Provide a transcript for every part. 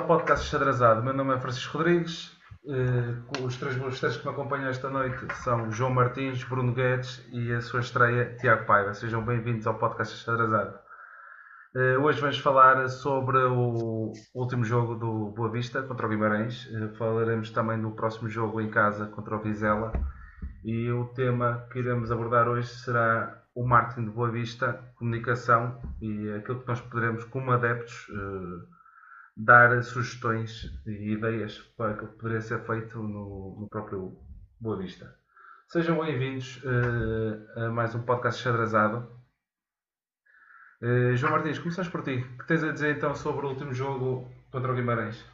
ao podcast Xadrezado. Meu nome é Francisco Rodrigues. Uh, os três bolseiros que me acompanham esta noite são João Martins, Bruno Guedes e a sua estreia Tiago Paiva. Sejam bem-vindos ao podcast Xadrezado. Uh, hoje vamos falar sobre o último jogo do Boa Vista contra o Guimarães. Uh, falaremos também do próximo jogo em casa contra o Vizela. E o tema que iremos abordar hoje será o marketing de Boa Vista, comunicação e aquilo que nós poderemos, como adeptos, dar sugestões e ideias para que poderia ser feito no, no próprio Boa Vista. Sejam bem-vindos uh, a mais um podcast xadrezado. Uh, João Martins, começamos por ti. O que tens a dizer então sobre o último jogo contra o Guimarães?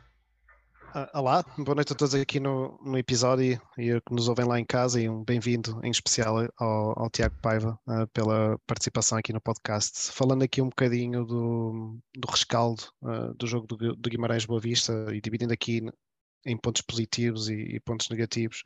Olá, boa noite a todos aqui no, no episódio e que nos ouvem lá em casa e um bem-vindo em especial ao, ao Tiago Paiva uh, pela participação aqui no podcast. Falando aqui um bocadinho do, do rescaldo uh, do jogo do, do Guimarães Boa Vista e dividindo aqui em pontos positivos e, e pontos negativos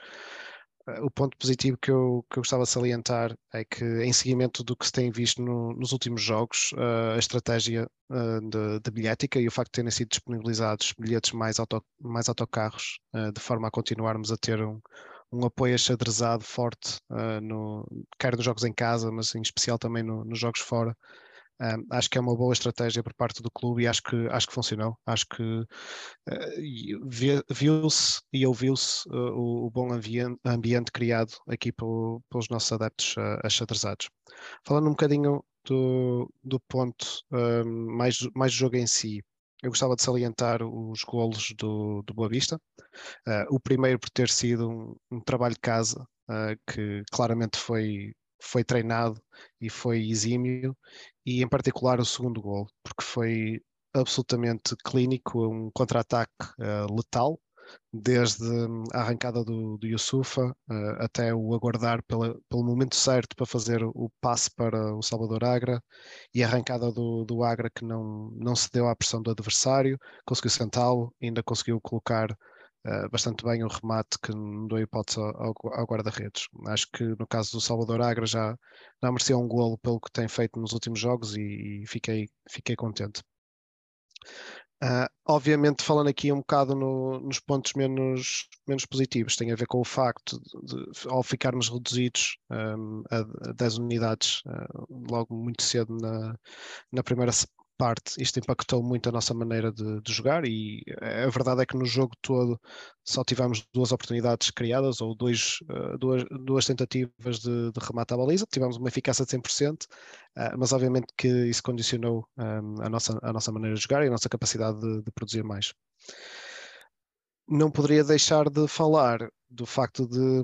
o ponto positivo que eu, que eu gostava de salientar é que, em seguimento do que se tem visto no, nos últimos jogos, uh, a estratégia uh, de, de, bilhética e o facto de terem sido disponibilizados bilhetes mais, auto, mais autocarros, uh, de forma a continuarmos a ter um, um apoio achadrezado forte, no, quer nos jogos em casa, mas em especial também no, nos jogos fora, acho que é uma boa estratégia por parte do clube e acho que, acho que funcionou. Acho que uh, viu-se e ouviu-se uh, o, o, bom ambiente, ambiente, criado aqui pelo, pelos nossos adeptos uh, achadrezados. Falando um bocadinho do, do ponto um, mais, mais do jogo em si, eu gostava de salientar os golos do, do Boa Vista. Uh, o primeiro por ter sido um, um trabalho de casa, uh, que claramente foi, foi treinado e foi exímio, e em particular o segundo gol, porque foi absolutamente clínico, um contra-ataque uh, letal, desde a arrancada do, do Yusufa uh, até o aguardar pela, pelo momento certo para fazer o passe para o Salvador Agra e a arrancada do, do Agra que não, não cedeu à pressão do adversário, conseguiu sentá-lo, ainda conseguiu colocar bastante bem o remate que não deu hipótese ao, ao guarda-redes. Acho que no caso do Salvador Agra já, já mereceu um golo pelo que tem feito nos últimos jogos e, e fiquei, fiquei contente. Uh, obviamente, falando aqui um bocado no, nos pontos menos, menos positivos, tem a ver com o facto de, de ao ficarmos reduzidos um, a, a 10 unidades uh, logo muito cedo na, na primeira parte, isto impactou muito a nossa maneira de, de, jogar e a verdade é que no jogo todo só tivemos duas oportunidades criadas ou dois, uh, duas, duas tentativas de, de remate à baliza, tivemos uma eficácia de 100%, uh, eh, mas obviamente que isso condicionou um, eh, a, nossa, a nossa maneira de jogar e a nossa capacidade de, de produzir mais. Não poderia deixar de falar do facto de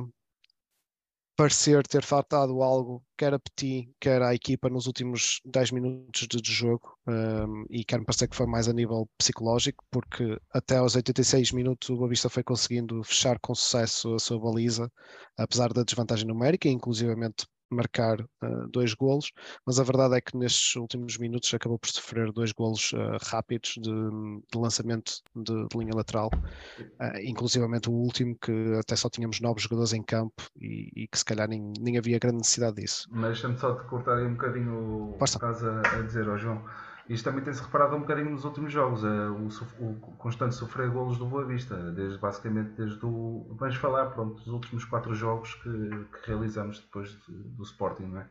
parecer ter faltado algo, quer a Petit, quer à equipa nos últimos 10 minutos de, jogo, um, e quer-me parecer que foi mais a nível psicológico, porque até aos 86 minutos o Boavista foi conseguindo fechar com sucesso a sua baliza, apesar da desvantagem numérica, inclusivamente marcar uh, dois golos, mas a verdade é que nestes últimos minutos acabou por sofrer dois golos uh, rápidos de, de lançamento de, de, linha lateral, uh, inclusivamente o último que até só tínhamos nove jogadores em campo e, e que se calhar nem, nem havia grande necessidade disso. Mas deixa-me só te cortar aí um bocadinho o que estás a, a dizer, oh João. Isto também tem-se reparado um bocadinho nos últimos jogos, é o, o, constante sofrer golos do Boa Vista, desde, basicamente desde o. Vamos falar, pronto, dos últimos quatro jogos que, que realizamos depois de, do Sporting, não é?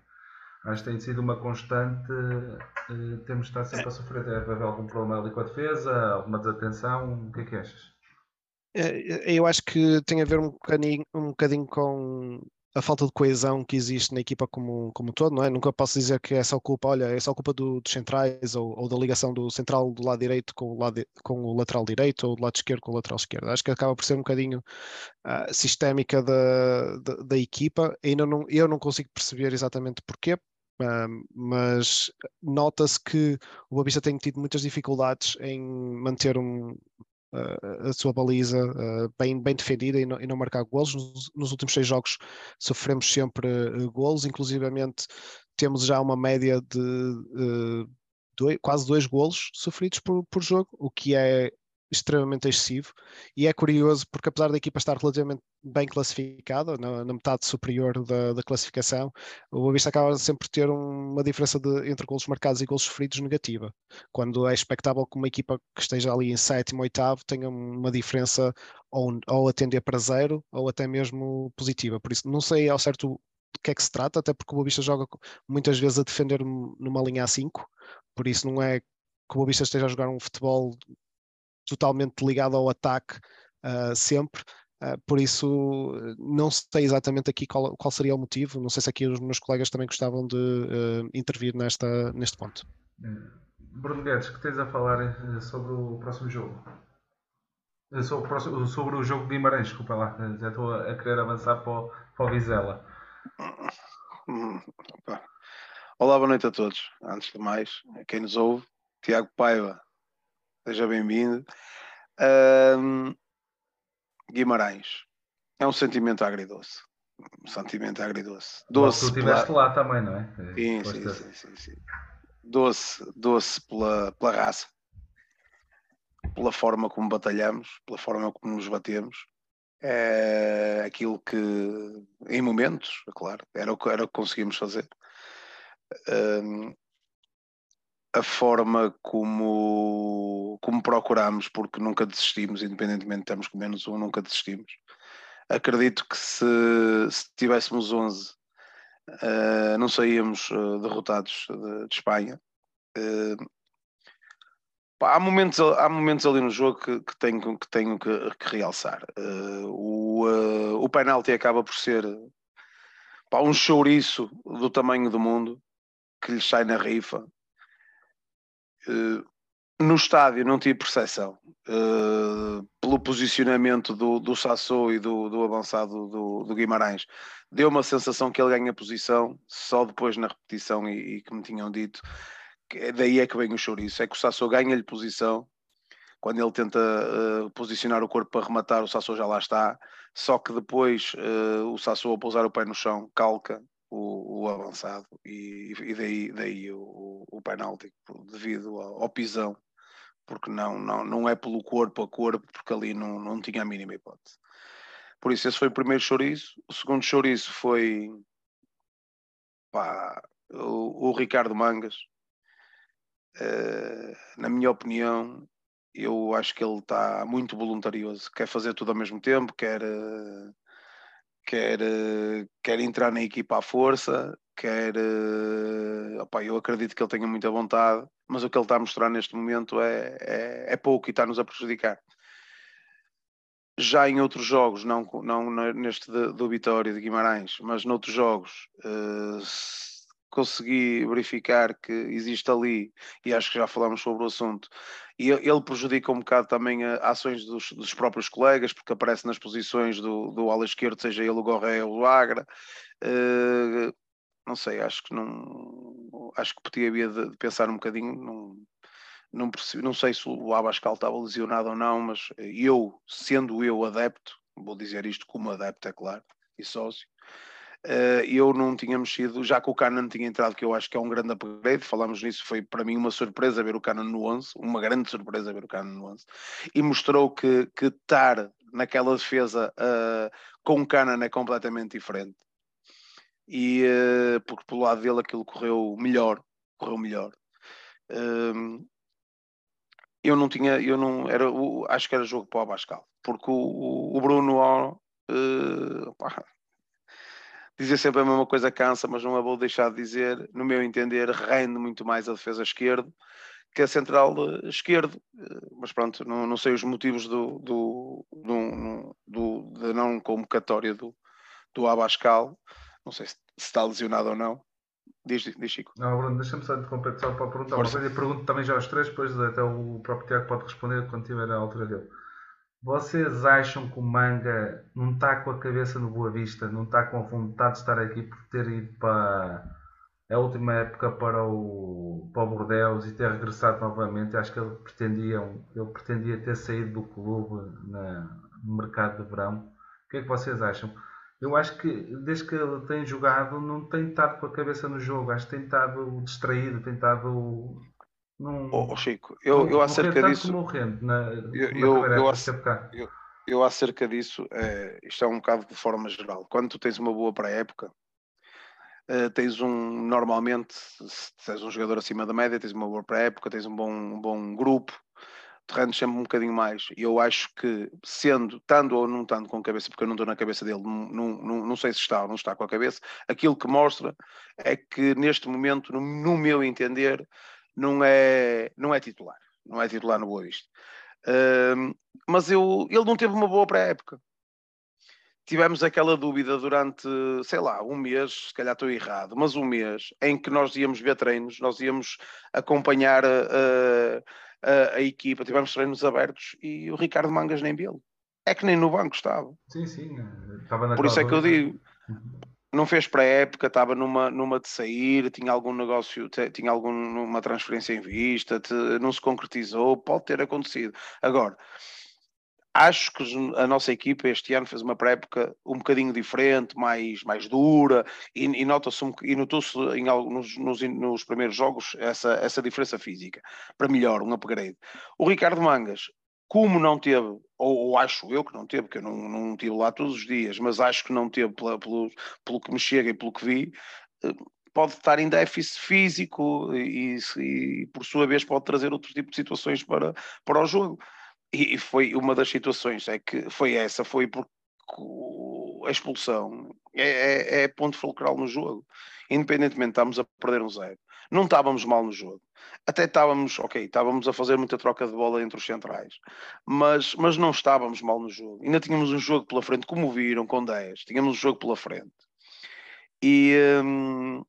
Acho que tem sido uma constante, uh, temos estado sempre a sofrer. Deve haver algum problema ali com a defesa, alguma desatenção, o que é que achas? É, eu acho que tem a ver um bocadinho, um bocadinho com a falta de coesão que existe na equipa como, como um todo, não é? Nunca posso dizer que é só culpa, olha, é só culpa do, dos centrais ou, ou, da ligação do central do lado direito com o, lado, com o lateral direito ou do lado esquerdo com o lateral esquerdo. Acho que acaba por ser um bocadinho uh, sistémica da, da, da, equipa. Ainda não, eu não consigo perceber exatamente porquê, uh, mas nota-se que o Boavista tem tido muitas dificuldades em manter um, a sua baliza uh, bem, bem defendida e não, e não marcar golos. Nos, nos, últimos seis jogos sofremos sempre uh, golos, inclusivamente temos já uma média de uh, dois, quase dois golos sofridos por, por jogo, o que é extremamente excessivo. E é curioso porque apesar da equipa estar relativamente bem classificada, na, na metade superior da, da, classificação, o Boa acaba sempre ter um, uma diferença de, entre golos marcados e golos sofridos negativa, quando é expectável que uma equipa que esteja ali em sétimo, oitavo tenha uma diferença ou, ou a tender para zero ou até mesmo positiva, por isso não sei ao certo do que é que se trata, até porque o Boa joga muitas vezes a defender numa linha a 5, por isso não é que o Boa esteja a jogar um futebol totalmente ligado ao ataque uh, sempre. Uh, por isso, não sei exatamente aqui qual, qual, seria o motivo. Não sei se aqui os meus colegas também gostavam de uh, intervir nesta, neste ponto. Bruno Guedes, que tens a falar eh, sobre o próximo jogo? Eh, sobre o, próximo, sobre o jogo de Guimarães, desculpa lá, eh, já estou a querer avançar para o, para o Vizela. Olá, boa noite a todos. Antes de mais, quem nos ouve, Tiago Paiva, Seja bem-vindo. Um, Guimarães. É um sentimento agridoce. Um sentimento agridoce. Doce. Tu estiveste pela... lá também, não é? Sim, sim, sim, sim, sim, Doce, doce pela, pela raça, pela forma como batalhamos, pela forma como nos batemos. É aquilo que, em momentos, é claro, era o que, era o que conseguimos fazer. Um, a forma como, como procuramos, porque nunca desistimos, independentemente de termos com menos um, nunca desistimos. Acredito que se, se tivéssemos 11, uh, eh, não saíamos uh, derrotados de, de Espanha. Uh, pá, há, momentos, há momentos ali no jogo que, que tenho, que, tenho que, que realçar. o, o penalti acaba por ser pá, um chouriço do tamanho do mundo que lhe sai na rifa no estádio não tive percepção uh, pelo posicionamento do, do Sassou e do, do avançado do, do, Guimarães. Deu uma sensação que ele ganha posição só depois na repetição e, e que me tinham dito. Que é daí é que vem o chouriço. É que o Sassou ganha-lhe posição quando ele tenta uh, posicionar o corpo para rematar, o Sassou já lá está. Só que depois uh, o Sassou, ao pousar o pé no chão, calca o, o avançado e, e, daí, daí o, o penalti devido ao, ao, pisão porque não, não, não é pelo corpo a corpo porque ali não, não tinha a mínima hipótese. Por isso esse foi o primeiro chouriço. O segundo chouriço foi pá, o, o, Ricardo Mangas. Uh, na minha opinião eu acho que ele está muito voluntarioso quer fazer tudo ao mesmo tempo quer uh, quer, eh, quer entrar na equipa à força, quer. Eh, opa, eu acredito que ele tenha muita vontade, mas o que ele está a mostrar neste momento é, é, é pouco e está-nos a prejudicar. Já em outros jogos, não, não neste do Vitória de Guimarães, mas noutros jogos, uh, consegui verificar que existe ali, e acho que já falamos sobre o assunto, e ele prejudica um bocado também a, ações dos, dos, próprios colegas, porque aparece nas posições do, do ala esquerdo, seja ele o Gorré ou o Agra. Uh, não sei, acho que não acho que podia haver de, de pensar um bocadinho. Não, não, percebi, não sei se o Abascal estava lesionado ou não, mas eu, sendo eu adepto, vou dizer isto como adepto, é claro, e sócio, eu não tinha mexido, já que o Canon tinha entrado, que eu acho que é um grande upgrade, falamos nisso, foi para mim uma surpresa ver o Canon no 11, uma grande surpresa ver o Canon no 11, e mostrou que, que estar naquela defesa uh, com o Canon é completamente diferente. E uh, porque pelo lado dele aquilo correu melhor, correu melhor. Ehm, eu não tinha, eu não, era, acho que era jogo para o Abascal, porque o, o Bruno, uh, dizer sempre a mesma coisa cansa, mas não a vou deixar de dizer, no meu entender, rende muito mais a defesa esquerda que a central esquerdo, eh, mas pronto, não, não sei os motivos do, do, do, do da não convocatória do, do Abascal, não sei se, se está lesionado ou não. Diz, diz Chico. Não, Bruno, deixa-me só interromper só para perguntar Força. uma coisa e pergunto também já aos três, depois até o próprio Tiago pode responder quando tiver a altura dele. Vocês acham que o Manga não está com a cabeça no Boa Vista, não está com vontade de estar aqui por ter ido para a última época para o, para o Bordeaux e ter regressado novamente? Acho que ele pretendia, ele pretendia ter saído do clube na, no mercado de verão. O que é que vocês acham? Eu acho que desde que ele tem jogado não tem estado com a cabeça no jogo, acho que tem estado distraído, tem estado Num, oh, Chico, eu, eu acerca disso. Como rende na, eu, eu, eu, eu, eu acerca disso, é, isto é um bocado de forma geral. Quando tu tens uma boa pré-época, uh, tens um, normalmente, se tens um jogador acima da média, tens uma boa pré-época, tens um bom, um bom grupo, te rendes sempre um bocadinho mais. E eu acho que, sendo, estando ou não estando com a cabeça, porque eu não estou na cabeça dele, não, não, não sei se está ou não está com a cabeça, aquilo que mostra é que neste momento, no, no meu entender, não é, não é titular. Não é titular no Boa Vista. Uh, mas eu, ele não teve uma boa pré-época. Tivemos aquela dúvida durante, sei lá, um mês, se calhar estou errado, mas um mês em que nós íamos ver treinos, nós íamos acompanhar a, a, a equipa, tivemos treinos abertos e o Ricardo Mangas nem viu. É que nem no banco estava. Sim, sim. Estava Por isso é que eu digo, uhum não fez para a época, estava numa, numa de sair, tinha algum negócio, tinha alguma transferência em vista, te, não se concretizou, pode ter acontecido. Agora, acho que a nossa equipa este ano fez uma pré-época um bocadinho diferente, mais, mais dura, e, e nota-se e notou-se em nos, nos, nos, primeiros jogos essa, essa diferença física, para melhor, um upgrade. O Ricardo Mangas como não teve, ou, ou, acho eu que não teve, porque eu não, não estive lá todos os dias, mas acho que não teve pela, pelo, pelo que me chega e pelo que vi, eh, pode estar em déficit físico e, e, por sua vez pode trazer outro tipo de situações para, para o jogo. E, e foi uma das situações, é que foi essa, foi porque a expulsão é, é, é ponto fulcral no jogo. Independentemente, estamos a perder um zero. Não estávamos mal no jogo até estávamos, ok, estávamos a fazer muita troca de bola entre os centrais, mas, mas não estávamos mal no jogo. Ainda tínhamos um jogo pela frente, como viram, com 10, tínhamos um jogo pela frente. E, hum,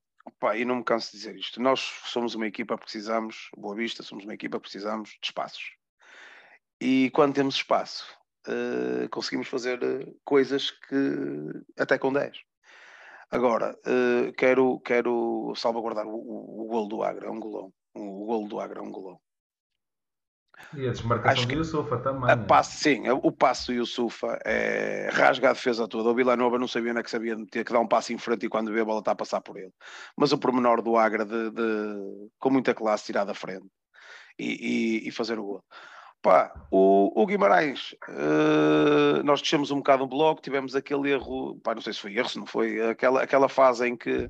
não me canso de dizer isto. Nós somos uma equipa, precisamos, Boa Vista, somos uma equipa, precisamos de espaços. E quando temos espaço, uh, conseguimos fazer uh, coisas que até com 10. Agora, uh, quero, quero salvaguardar o, o, o golo do Agra, é um golão o golo do Agra, um golão. E a desmarcação Acho do Yusufa também. A passe, sim, o passo do Yusufa é, rasga a defesa toda. O Villanova não sabia onde é que sabia ter que dar um passo em frente e quando vê a bola está a passar por ele. Mas o pormenor do Agra de, de com muita classe tirar da frente e, e, e fazer o gol. Pá, o, o Guimarães, uh, nós deixamos um bocado o bloco, tivemos aquele erro, pá, não sei se foi erro, se não foi, aquela, aquela fase em que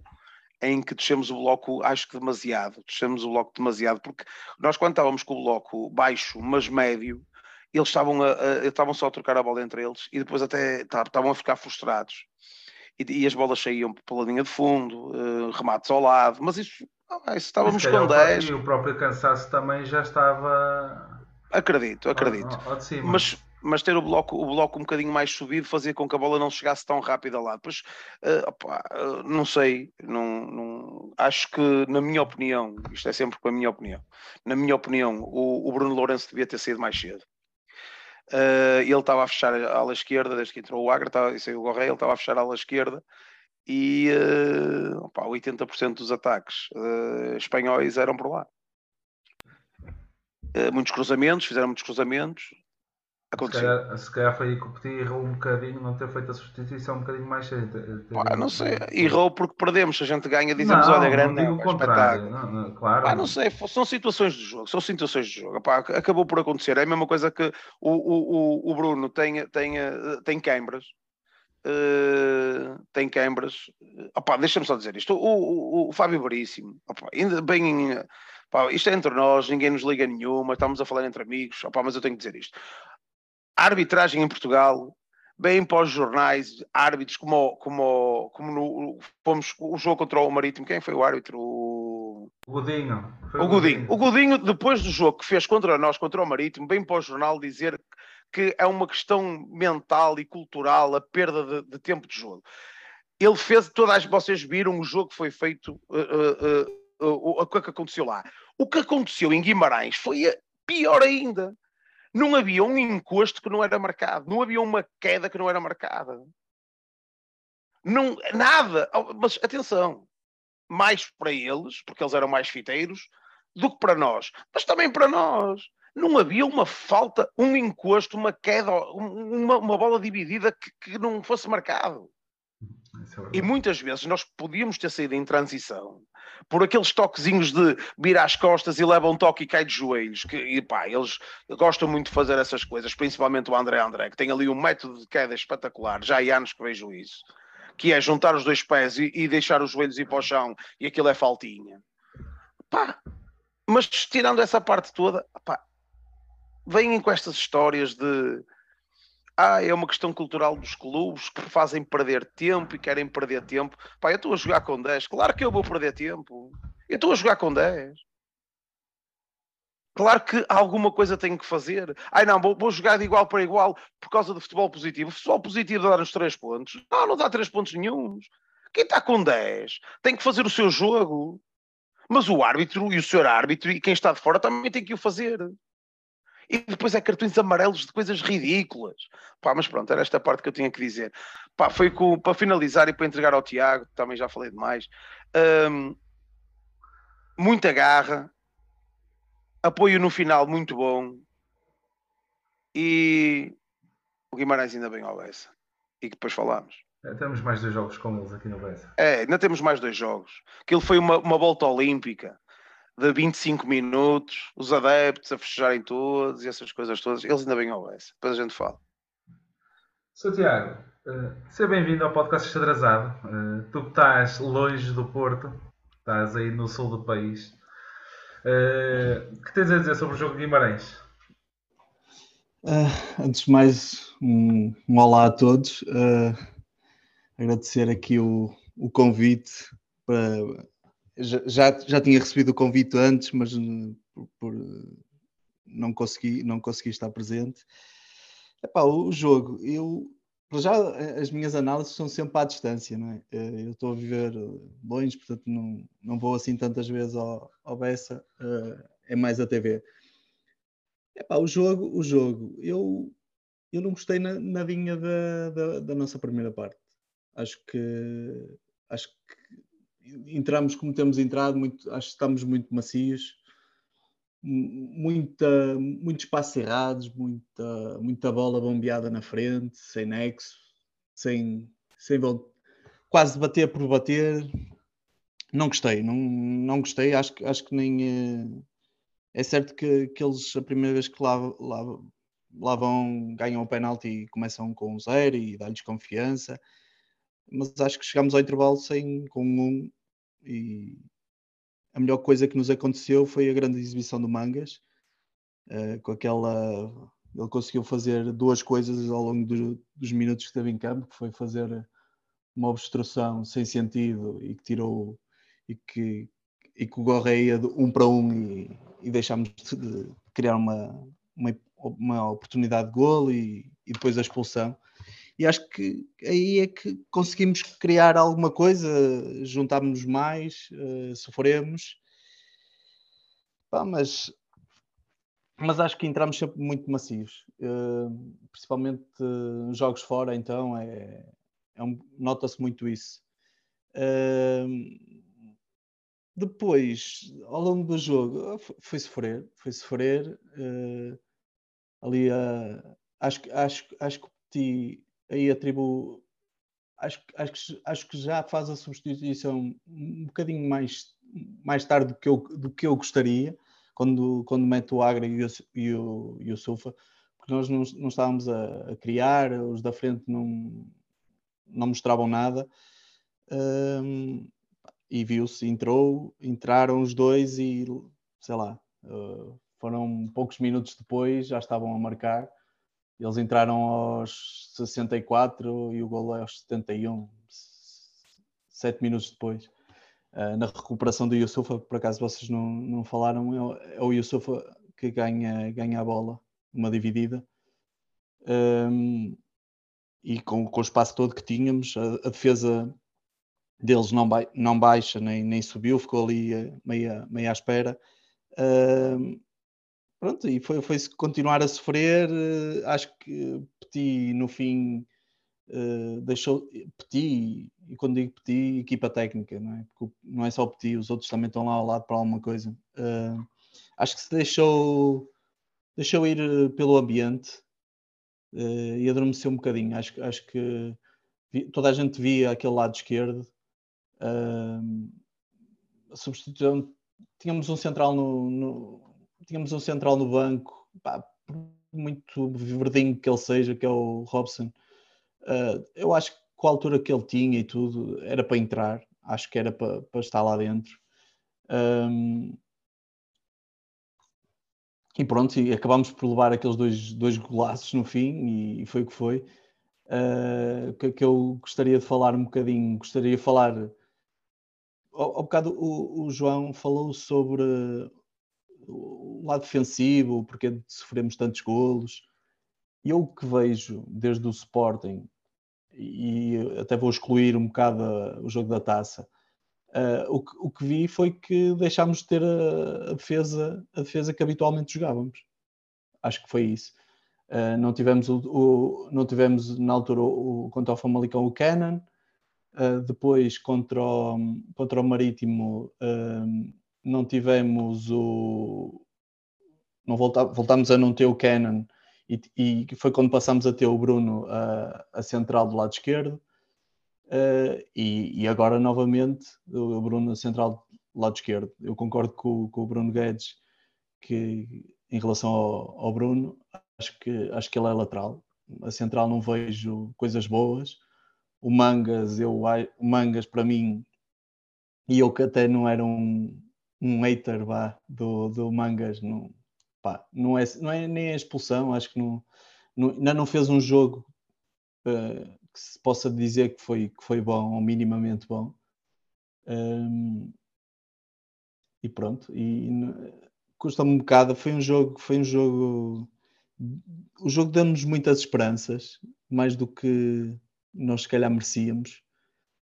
em que descemos o bloco, acho que demasiado, descemos o bloco demasiado, porque nós quando estávamos com o bloco baixo, mas médio, eles estavam, a, a, estavam só a trocar a bola entre eles e depois até estavam a ficar frustrados. E, e as bolas saíam pela linha de fundo, uh, remates ao lado, mas isso, ah, isso estávamos com 10. E o próprio cansaço também já estava. Acredito, acredito. Ao, ao mas, mas ter o bloco, o bloco um bocadinho mais subido fazia com que a bola não chegasse tão rápido lá. Depois, uh, opa, uh, não sei, não, não, acho que, na minha opinião, isto é sempre com a minha opinião, na minha opinião, o, o Bruno Lourenço devia ter saído mais cedo. Uh, ele estava a fechar a ala esquerda, desde que entrou o Agra estava, e saiu o Gorreia, ele estava a fechar a ala esquerda e uh, opa, 80% dos ataques espanhóis eram por lá. Muitos cruzamentos, fizeram muitos cruzamentos, Aconteceu. Se calhar, se calhar foi aí que o Petit errou um bocadinho, não ter feito a substituição um bocadinho mais cedo. Não sei, errou porque perdemos. Se a gente ganha, dizemos: não, olha, grande. Não, digo o contrário. Não, não, claro. Ah, não sei, são situações de jogo. São situações de jogo. Pá, acabou por acontecer. É a mesma coisa que o, o, o Bruno tem, tem, tem queimbras. Uh, tem queimbras. Deixa-me só dizer isto. O, o, o Fábio Veríssimo, opa, ainda bem. Opa, isto é entre nós, ninguém nos liga nenhuma, estamos a falar entre amigos, opa, mas eu tenho que dizer isto a arbitragem em Portugal, bem para os jornais, árbitros como, como, como no, fomos o jogo contra o Marítimo, quem foi o árbitro? O, Godinho. O, o Godinho. O Godinho, depois do jogo que fez contra nós, contra o Marítimo, bem para o jornal dizer que é uma questão mental e cultural a perda de, de tempo de jogo. Ele fez, todas vocês viram o jogo que foi feito, uh, uh, uh, o que aconteceu lá. O que aconteceu em Guimarães foi pior ainda não havia um encosto que não era marcado, não havia uma queda que não era marcada. Não, nada. Oh, mas atenção, mais para eles, porque eles eram mais fiteiros, do que para nós. Mas também para nós. Não havia uma falta, um encosto, uma queda, uma, uma bola dividida que, que não fosse marcado. É e muitas vezes nós podíamos ter saído em transição por aqueles toquezinhos de virar as costas e leva um toque e cai de joelhos. Que, e pá, eles gostam muito de fazer essas coisas, principalmente o André André, que tem ali um método de queda espetacular. Já há anos que vejo isso. Que é juntar os dois pés e, e deixar os joelhos ir para o chão e aquilo é faltinha. Pá, mas tirando essa parte toda, pá, vêm com estas histórias de ah, é uma questão cultural dos clubes que fazem perder tempo e querem perder tempo. Pá, eu estou a jogar com 10. Claro que eu vou perder tempo. Eu estou a jogar com 10. Claro que alguma coisa tenho que fazer. Ai não, vou, vou, jogar de igual para igual por causa do futebol positivo. O futebol positivo dá nos 3 pontos. Não, não dá 3 pontos nenhums. Quem está com 10 tem que fazer o seu jogo. Mas o árbitro e o senhor árbitro e quem está de fora também tem que o fazer. E depois é cartões amarelos de coisas ridículas. Pá, mas pronto, era esta parte que eu tinha que dizer. Pá, foi com, para finalizar e para entregar ao Tiago, também já falei demais. Um, muita garra, apoio no final muito bom. E o Guimarães ainda bem ao Bessa. E que depois falámos. É, temos mais dois jogos com eles aqui no Bessa. É, ainda temos mais dois jogos. Aquilo foi uma, uma volta olímpica de 25 minutos, os adeptos a festejarem todos e essas coisas todas, eles ainda bem houvesse. Depois a gente fala. Sr. Tiago, uh, seja bem-vindo ao podcast Xadrezado. Uh, tu que estás longe do Porto, estás aí no sul do país. Uh, o que tens a dizer sobre o jogo de Guimarães? Uh, antes de mais, um, um olá a todos. Uh, agradecer aqui o, o convite para, já, já tinha recebido o convite antes, mas eh, por, por, não, consegui, não consegui estar presente. Epá, o jogo, eu já eh, as minhas análises são sempre à distância, não é? Eh, eu estou a viver longe, portanto não, não vou assim tantas vezes ao, ao Bessa, é mais a TV. Epá, o jogo, o jogo, eu, eu não gostei na, nadinha da, da, da nossa primeira parte. Acho que acho que entramos como temos entrado, muito, acho que estamos muito macios, muita, muitos passos errados, muita, muita bola bombeada na frente, sem nexo, sem, sem quase bater por bater. Não gostei, não, não gostei, acho, acho que nem. É, é certo que, que eles, a primeira vez que lá, lá, lá vão, ganham o penalti e começam com zero e dá-lhes confiança mas acho que chegamos ao intervalo sem, com um e a melhor coisa que nos aconteceu foi a grande exibição do Mangas, uh, com aquela ele conseguiu fazer duas coisas ao longo do, dos minutos que esteve em campo, que foi fazer uma obstrução sem sentido e que tirou e que, e que o Gorreia de um para um e, e deixámos de criar uma, uma, uma oportunidade de golo e, e depois a expulsão e acho que aí é que conseguimos criar alguma coisa, juntámos mais, uh, sofremos, Pá, mas, mas acho que entramos sempre muito macios, uh, principalmente uh, jogos fora, então é, é um, nota-se muito isso. Depois, ao longo do jogo, foi sofrer, foi sofrer. ali, acho, acho, acho que aí atribuo. Acho, acho, acho que já faz a substituição um bocadinho mais, mais tarde do que, eu, do que eu gostaria, quando, quando mete o Agra e o, e o, e o Sufa, porque nós não, não estávamos a, a, criar, os da frente não, não mostravam nada. Um, e viu-se, entrou, entraram os dois e sei lá, uh, foram poucos minutos depois, já estavam a marcar eles entraram aos 64 e o gol é aos 71, sete minutos depois. Uh, na recuperação do Yusufa, por acaso vocês não, não falaram, é, é o Yusufa que ganha, ganha a bola, uma dividida. Um, e com, com, o espaço todo que tínhamos, a, a defesa deles não, ba não baixa nem, nem subiu, ficou ali eh, meia, meia à espera. Um, pronto, e foi, foi continuar a sofrer. Uh, acho que Petit, no fim, uh, deixou. Petit, e quando digo Petit, equipa técnica, não é? Porque não é só Petit, os outros também estão lá ao lado para alguma coisa. Uh, acho que se deixou, deixou ir pelo ambiente e adormeceu um bocadinho. Acho, acho que toda a gente via aquele lado esquerdo. Uh, tínhamos um central no, no, tínhamos um central no banco, pá, muito verdinho que ele seja, que é o Robson. Uh, eu acho que com a altura que ele tinha e tudo, era para entrar, acho que era para, para estar lá dentro. Um, e pronto, e acabámos por levar aqueles dois, dois golaços no fim, e, foi o que foi. Uh, que, que, eu gostaria de falar um bocadinho, gostaria de falar. Ao, ao bocado o, o, João falou sobre o lado defensivo, porque sofremos tantos golos. E eu que vejo desde o Sporting, e até vou excluir um bocado o jogo da taça, Uh, o, que, o, que, vi foi que deixámos de ter a, a, defesa, a defesa que habitualmente jogávamos. Acho que foi isso. Uh, não, tivemos o, o, não tivemos na altura o, contra o Famalicão o Cannon, uh, depois contra o, contra o Marítimo não tivemos o. Não volta, voltámos a não ter o Cannon e, e foi quando passámos a ter o Bruno a, a central do lado esquerdo. Uh, e, e, agora novamente o Bruno central do lado esquerdo. Eu concordo com, com o Bruno Guedes que em relação ao, ao, Bruno, acho que, acho que ele é lateral. A central não vejo coisas boas. O Mangas, eu, o Mangas para mim, e eu que até não era um, um hater vá, do, do Mangas, não, pá, não, é, não é nem a expulsão, acho que não, não, ainda não fez um jogo uh, que se possa dizer que foi, que foi bom ou minimamente bom. Um, e pronto, e custa-me um bocado. Foi um jogo, foi um jogo. O jogo deu-nos muitas esperanças, mais do que nós se calhar merecíamos.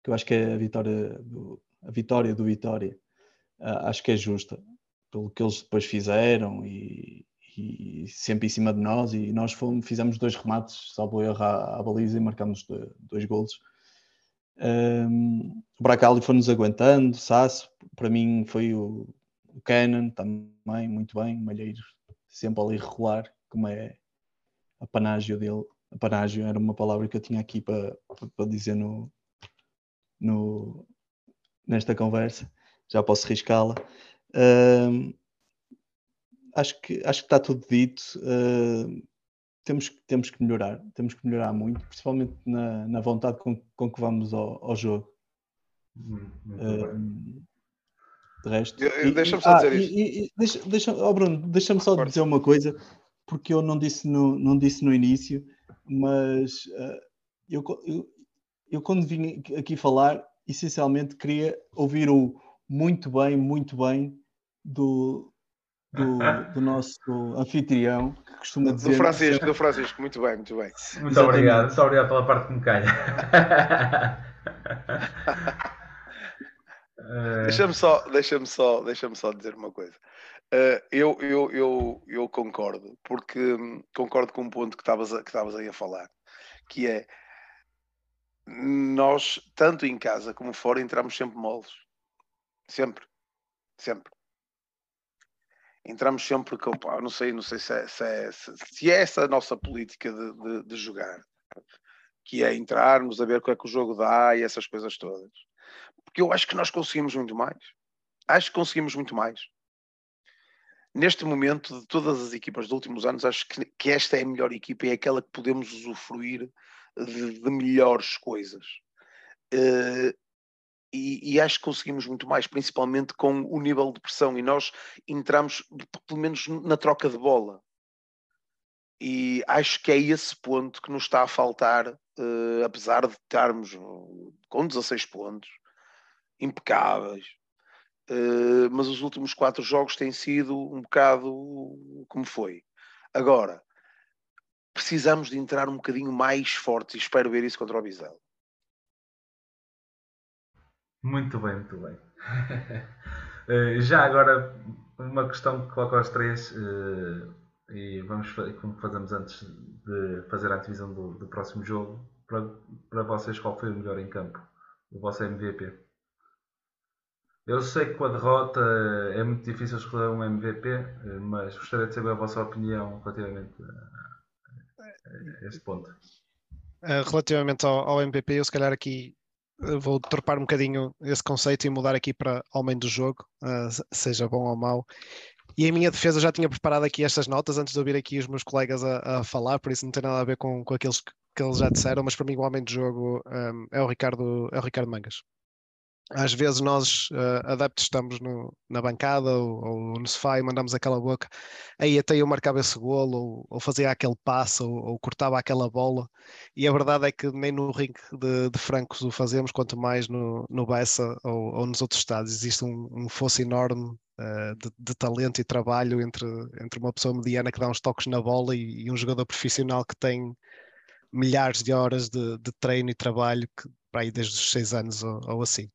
Que eu acho que é a vitória do, a vitória do Vitória. Uh, acho que é justa pelo que eles depois fizeram e, e sempre em cima de nós e nós fomos, fizemos dois remates, salvo erro à, à baliza e marcamos dois, dois golos. Um, o Bracali foi-nos aguentando, Sasso, para mim foi o, o também, muito bem, Malheiro sempre ali regular, como é a panágio dele. A panágio era uma palavra que eu tinha aqui para, para dizer no, no, nesta conversa, já posso riscá-la. Um, acho que, acho que está tudo dito. Uh, temos, temos que melhorar, temos que melhorar muito, principalmente na, na vontade com, com que vamos ao, ao jogo. Uh, de resto. Deixa-me só dizer ah, isto. E, e, deixa, deixa, oh Bruno, deixa-me só dizer uma coisa, porque eu não disse no, não disse no início, mas uh, eu, eu, eu, quando vim aqui falar, essencialmente queria ouvir o muito bem, muito bem do, do, do nosso anfitrião, que costuma dizer. Do Francisco, do Francisco, muito bem, muito bem. Muito Exatamente. obrigado, muito obrigado pela parte que me calha. deixa-me só, deixa só, deixa só dizer uma coisa. Uh, eu, eu, eu, eu concordo, porque hum, concordo com um ponto que estavas que estavas aí a falar, que é nós, tanto em casa como fora, entramos sempre moles. Sempre. Sempre entramos sempre com, pá, não sei, não sei se é, se é, se é essa a nossa política de, de, de, jogar, que é entrarmos a ver o que é que o jogo dá e essas coisas todas. Porque eu acho que nós conseguimos muito mais. Acho que conseguimos muito mais. Neste momento, de todas as equipas dos últimos anos, acho que, que esta é a melhor equipa e é aquela que podemos usufruir de, de melhores coisas. Uh, e, e, acho que conseguimos muito mais, principalmente com o nível de pressão. E nós entramos, pelo menos, na troca de bola. E acho que é esse ponto que nos está a faltar, uh, apesar de estarmos com 16 pontos, impecáveis. Uh, mas os últimos quatro jogos têm sido um bocado como foi. Agora, precisamos de entrar um bocadinho mais fortes e espero ver isso contra o Bizelo. Muito bem, muito bem. Eh, já agora, uma questão que coloco aos três, uh, e vamos como fazemos antes de fazer a divisão do, do próximo jogo. Para, para vocês, qual foi o melhor em campo? O vosso MVP? Eu sei que com a derrota é muito difícil escolher um MVP, eh, mas gostaria de saber a vossa opinião relativamente a, a este ponto. Relativamente ao, ao, MVP, eu se calhar aqui vou trepar um bocadinho esse conceito e mudar aqui para homem do jogo, uh, seja bom ou mau. E em minha defesa já tinha preparado aqui estas notas antes de ouvir aqui os meus colegas a, a falar, por isso não tem nada a ver com, com aqueles que, que eles já disseram, mas para mim o homem do jogo um, é, o Ricardo, é o Ricardo Mangas às vezes nós uh, adeptos estamos no, na bancada ou, ou, no sofá e mandamos aquela boca, aí até eu marcava esse golo ou, ou fazia aquele passo ou, ou, cortava aquela bola. E a verdade é que nem no ringue de, de francos o fazemos, quanto mais no, no Bessa ou, ou nos outros estados existe um, um fosso enorme uh, de, de, talento e trabalho entre, entre uma pessoa mediana que dá uns toques na bola e, e um jogador profissional que tem milhares de horas de, de treino e trabalho que para aí desde os seis anos ou, ou, assim.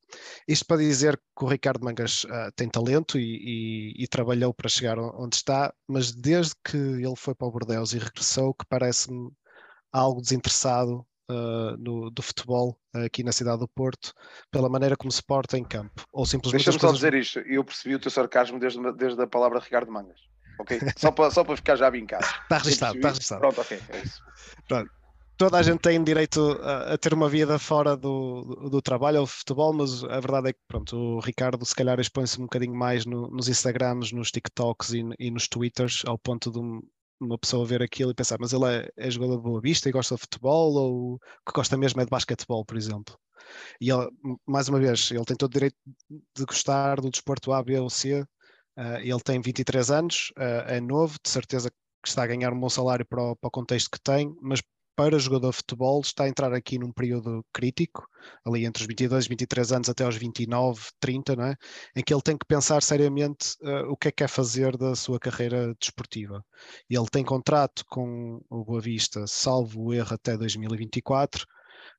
Isto para dizer que o Ricardo Mangas uh, tem talento e, e, e, trabalhou para chegar onde está, mas desde que ele foi para o Bordeaux e regressou, que parece-me algo desinteressado uh, no, do futebol uh, aqui na cidade do Porto, pela maneira como se porta em campo. Ou simplesmente Deixa-me só dizer isto, eu percebi o teu sarcasmo desde, desde a palavra Ricardo Mangas. Ok? Só para, só para ficar já vincado. Está registado, está registado. Pronto, ok, é isso. Pronto toda a gente tem direito a, a ter uma vida fora do, do, do, trabalho ou do futebol, mas a verdade é que pronto, o Ricardo se calhar expõe-se um bocadinho mais no, nos Instagrams, nos TikToks e, e, nos Twitters, ao ponto de uma pessoa ver aquilo e pensar, mas ele é, é jogador de boa vista e gosta de futebol, ou que gosta mesmo é de basquetebol, por exemplo. E ele, mais uma vez, ele tem todo o direito de gostar do desporto A, B ou C. Uh, ele tem 23 anos, uh, é novo, de certeza que está a ganhar um bom salário para o, para o contexto que tem, mas para jogador de futebol está a entrar aqui num período crítico, ali entre os 22 23 anos até aos 29, 30, não é? em que ele tem que pensar seriamente uh, o que é que quer fazer da sua carreira desportiva. Ele tem contrato com o Boa Vista, salvo o erro, até 2024,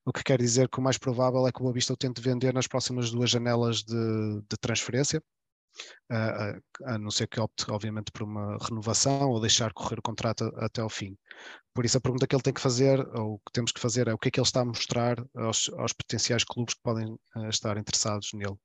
o que quer dizer que o mais provável é que o Boa Vista o tente vender nas próximas duas janelas de, de transferência, a, não ser que opte, obviamente, por uma renovação ou deixar correr o contrato até ao fim. Por isso, a pergunta que ele tem que fazer, ou que temos que fazer, é o que é que ele está a mostrar aos, aos potenciais clubes que podem uh, estar interessados nele.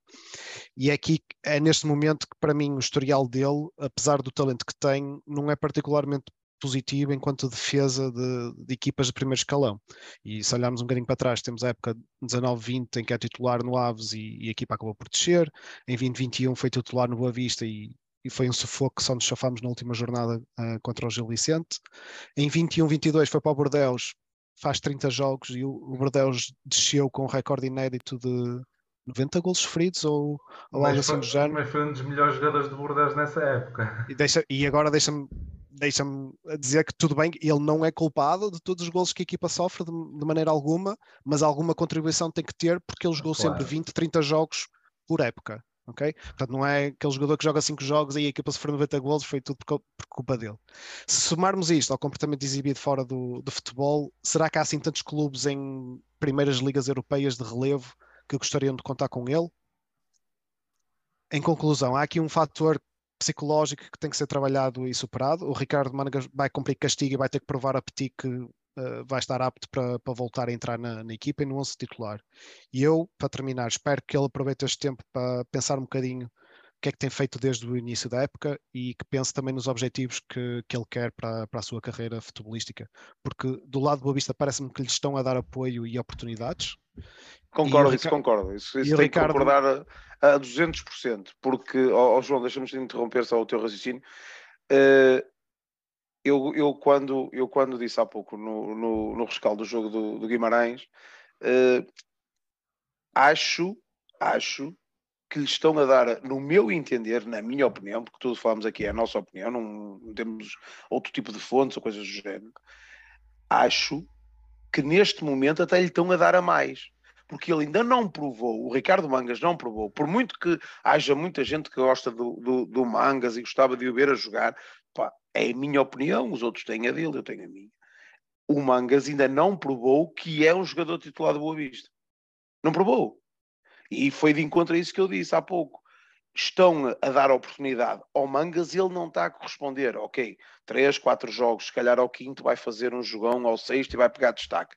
E é aqui, é neste momento que, para mim, o historial dele, apesar do talento que tem, não é particularmente positivo enquanto defesa de, de, equipas de primeiro escalão. E se olharmos um bocadinho para trás, temos a época 19-20 em que é titular no Aves e, e, a equipa acabou por descer. Em 2021 foi titular no Boa Vista e, e foi um sufoco que só nos chafámos na última jornada uh, contra o Gil Vicente. Em 21-22 foi para o Bordeus, faz 30 jogos e o, o Bordeus desceu com um recorde inédito de 90 gols sofridos ou, ou algo assim do género. Mas foi um dos melhores jogadores de Bordeaux nessa época. E, deixa, e agora deixa-me deixa-me dizer que tudo bem, ele não é culpado de todos os gols que a equipa sofre de, de, maneira alguma, mas alguma contribuição tem que ter porque ele jogou claro. sempre 20, 30 jogos por época. ok? Portanto, não é aquele jogador que joga 5 jogos e a equipa sofreu 90 gols, foi tudo por, por, culpa dele. Se somarmos isto ao comportamento exibido fora do, do futebol, será que há assim tantos clubes em primeiras ligas europeias de relevo que gostariam de contar com ele? Em conclusão, há aqui um fator psicológico que tem que ser trabalhado e superado. O Ricardo Managas vai cumprir castigo e vai ter que provar a Petit que uh, vai estar apto para, para voltar a entrar na, na equipa e no 11 titular. E eu, para terminar, espero que ele aproveite este tempo para pensar um bocadinho o que é que tem feito desde o início da época e que pense também nos objetivos que, que ele quer para, para a sua carreira futebolística. Porque do lado do Boa Vista parece-me que lhe estão a dar apoio e oportunidades. Concordo, isso concordo. Isso, isso tem Ricardo... que concordar a 200%, porque, ó, oh, João, deixa-me interromper só o teu raciocínio. Uh, eu, eu, quando, eu quando disse há pouco no, no, no rescaldo do jogo do, do Guimarães, uh, acho, acho que lhe estão a dar, no meu entender, na minha opinião, porque tudo falamos aqui é a nossa opinião, não, não temos outro tipo de fontes ou coisas do género, acho que neste momento até lhe estão a dar a mais porque ele ainda não provou, o Ricardo Mangas não provou, por muito que haja muita gente que gosta do, do, do Mangas e gostava de o ver a jogar, pá, é a minha opinião, os outros têm a dele, eu tenho a minha. O Mangas ainda não provou que é um jogador titular do Boa Vista. Não provou. E foi de encontro a isso que eu disse há pouco. Estão a dar oportunidade ao Mangas e ele não está a corresponder. Ok, três, quatro jogos, se calhar ao quinto vai fazer um jogão, ao sexto e vai pegar destaque.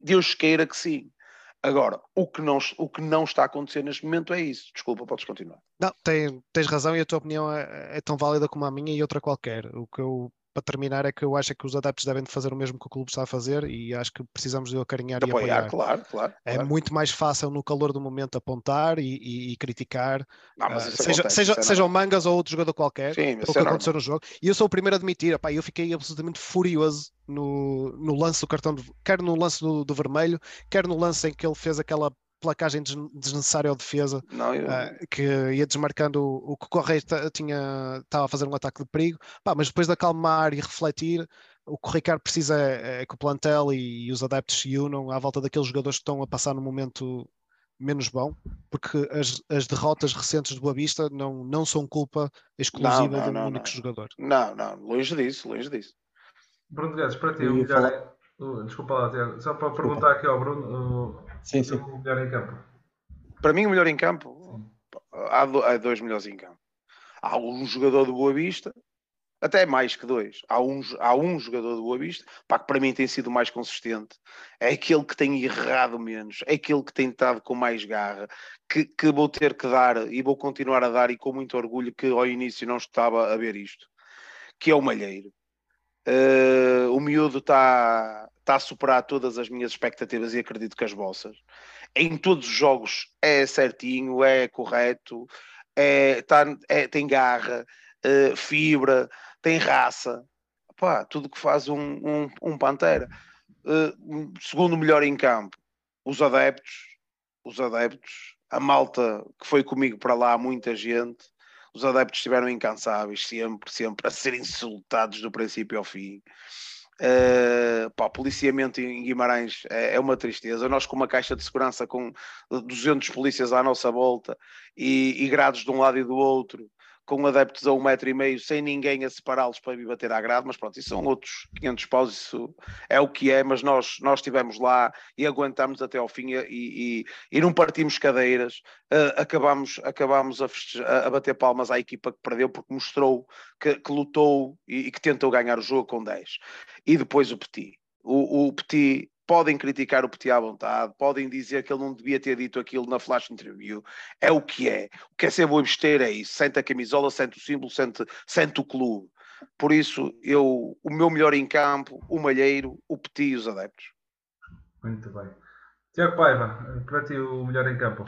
Deus queira que sim. Agora, o que, não, o que não está a acontecer neste momento é isso. Desculpa, podes continuar. Não, tens, tens razão e a tua opinião é, é, tão válida como a minha e outra qualquer. O que eu para terminar, é que eu acho que os adeptos devem de fazer o mesmo que o clube está a fazer e acho que precisamos de acarinhar De e apoiar, claro, claro. É claro. muito mais fácil no calor do momento apontar e, e- e criticar, Não, isso seja, acontece, seja, é. Mangas ou outro jogador qualquer, Sim, o isso que é aconteceu no jogo. E eu sou o primeiro a admitir, epá, eu fiquei absolutamente furioso no, no lance do cartão, de- quer no lance do, do vermelho, quer no lance em que ele fez aquela placagem des- desnecessária ao defesa, Não, eu- ah, que ia desmarcando o, o que o Correia tinha, estava a fazer um ataque de perigo, Pá, mas depois de acalmar e refletir, o que o Ricardo precisa é, é que o plantel e, os adeptos se unam à volta daqueles jogadores que estão a passar num momento menos bom, porque as, as derrotas recentes do Boa Vista não, não são culpa exclusiva não, de um não, único não. jogador. não, não, longe disso, longe disso. Bruno Guedes, para ti, o melhor falar- é- o- Desculpa lá, Tiago. Só para perguntar aqui ao Bruno, Sim, sim. o melhor em campo. Para mim, o melhor em campo, há, do- há dois melhores em campo. Há um jogador do Boa Vista, até mais que dois. Há um, há um jogador do Boa Vista, pá, que para mim tem sido mais consistente. É aquele que tem errado menos, é aquele que tem estado com mais garra, que, que vou ter que dar e vou continuar a dar, e com muito orgulho, que ao início não estava a ver isto, que é o Malheiro. Eh, o miúdo está tá a superar todas as minhas expectativas e acredito que as vossas. Em todos os jogos é certinho, é correto, é, tá, é- tem garra, eh, fibra, tem raça. Pá, tudo que faz um, um, um Pantera. Eh, segundo melhor em campo, os adeptos, os adeptos, a malta que foi comigo para lá, muita gente, os adeptos estiveram incansáveis, sempre, sempre, a ser insultados do princípio ao fim. Uh, pá, policiamento em Guimarães é, é uma tristeza. Nós, com uma caixa de segurança com 200 polícias à nossa volta e, e grados de um lado e do outro, com adeptos a um metro e meio, sem ninguém a separá-los para vir bater à grade, mas pronto, isso são outros 500 paus, isso é o que é, mas nós, nós estivemos lá e aguentámos até ao fim e, e, e não partimos cadeiras, uh, acabámos, acabámos a, a, bater palmas à equipa que perdeu, porque mostrou que, que lutou e, e, que tentou ganhar o jogo com 10. E depois o Petit. O, o Petit podem criticar o Petit à vontade, podem dizer que ele não devia ter dito aquilo na flash interview, é o que é. O que é ser boa besteira é isso, sente a camisola, sente o símbolo, sente, sente o clube. Por isso, eu, o meu melhor em campo, o Malheiro, o Petit e os adeptos. Muito bem. Tiago Paiva, para ti o melhor em campo?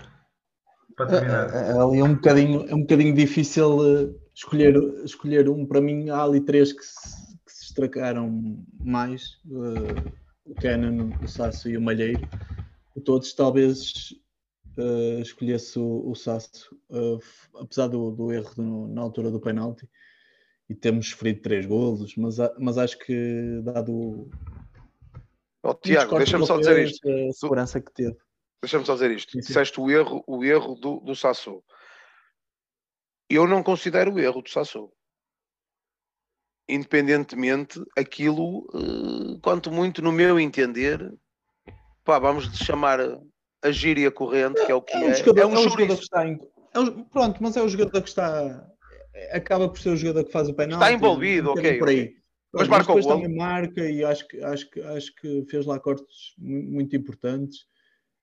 Para terminar. É, é, ali é um bocadinho, é um bocadinho difícil uh, escolher, escolher um. Para mim, há ali três que se, que se destacaram mais. Uh, o Canon, o Sasso e o Malheiro. De todos, talvez uh, escolhesse o, o Sasso, uh, apesar do, do erro no, na altura do penalti, e temos sofrido três golos, mas, mas acho que, dado. Oh, Tiago, deixa-me só dizer isto. A segurança que teve. Deixa-me só dizer isto. Sim, sim. Disseste o erro, o erro do, do Sassou. Eu não considero o erro do Sassou independentemente, aquilo, uh, quanto muito no meu entender, pá, vamos chamar a gíria corrente, que é o que é. É um jogador, é um é um jogador que está em, é um, pronto, mas é o jogador que está acaba por ser o jogador que faz o penal. Está envolvido, ok. Por aí. okay. Mas, mas depois também marca e acho que, acho, que, acho que fez lá cortes muito importantes.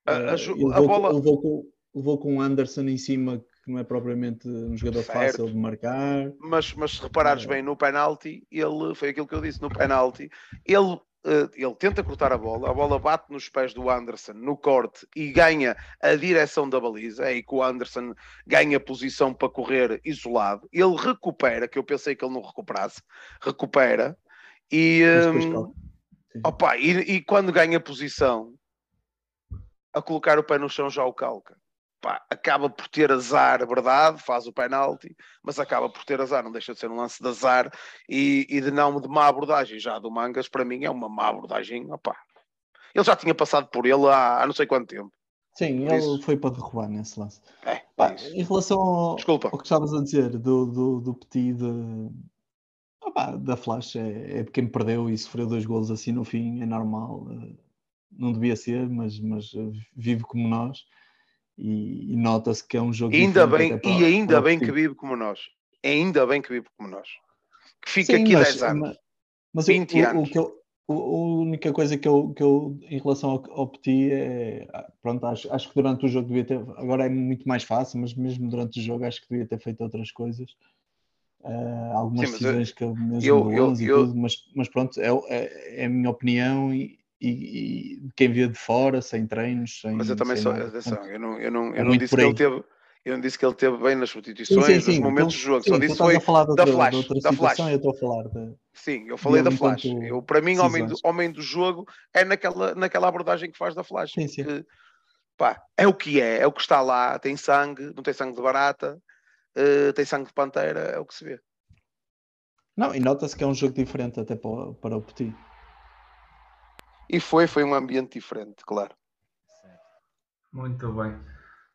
A, a, uh, levou, a bola... levou, com, levou com o Anderson em cima que não é propriamente um jogador certo. fácil de marcar. Mas, mas se reparares é. bem no penalti, ele foi aquilo que eu disse no penalti, ele, uh, ele tenta cortar a bola, a bola bate nos pés do Anderson no corte e ganha a direção da baliza, é aí que o Anderson ganha posição para correr isolado. Ele recupera, que eu pensei que ele não recuperasse, recupera e, um, opa, e, e quando ganha posição a colocar o pé no chão já o calca pá, acaba por ter azar, verdade, faz o penalti, mas acaba por ter azar, não deixa de ser um lance de azar e, e de não de má abordagem. Já do Mangas, para mim, é uma má abordagem. Opá. Ele já tinha passado por ele há, há não sei quanto tempo. Sim, ele isso. foi para derrubar nesse lance. É, pá, em relação ao, ao que estavas a dizer do, do, do Petit de, opá, da Flash, é, é quem perdeu e sofreu dois golos assim no fim, é normal. Não devia ser, mas, mas vive como nós e, e nota-se que é um jogo ainda bem para, e ainda bem que vive como nós. Ainda bem que vive como nós. Que fica Sim, aqui mas, 10 anos. mas, mas 20 o, anos. o, que eu, a única coisa que eu, que eu em relação ao, ao Petit é pronto, acho, acho que durante o jogo devia ter agora é muito mais fácil, mas mesmo durante o jogo acho que devia ter feito outras coisas. Uh, algumas Sim, decisões eu, que eu mesmo eu, eu, e tudo, mas, mas pronto, é, é, é, a minha opinião e, e, e, quem vê de fora, sem treinos, sem. Mas eu também sou, atenção, eu não, eu não, eu é não disse que ele teve. Eu não disse que ele teve bem nas substituições, sim, sim, nos momentos então, do jogo, só disse foi da Flash. Da Flash. Eu estou a falar de... Sim, eu falei da Flash. Eu, para mim, homem do, homem do jogo é naquela, naquela abordagem que faz da Flash. Sim, sim. Que, pá, é o que é, é o que está lá, tem sangue, não tem sangue de barata, uh, tem sangue de pantera, é o que se vê. Não, e nota-se que é um jogo diferente até para, para o Petit. E foi, foi um ambiente diferente, claro. Muito bem.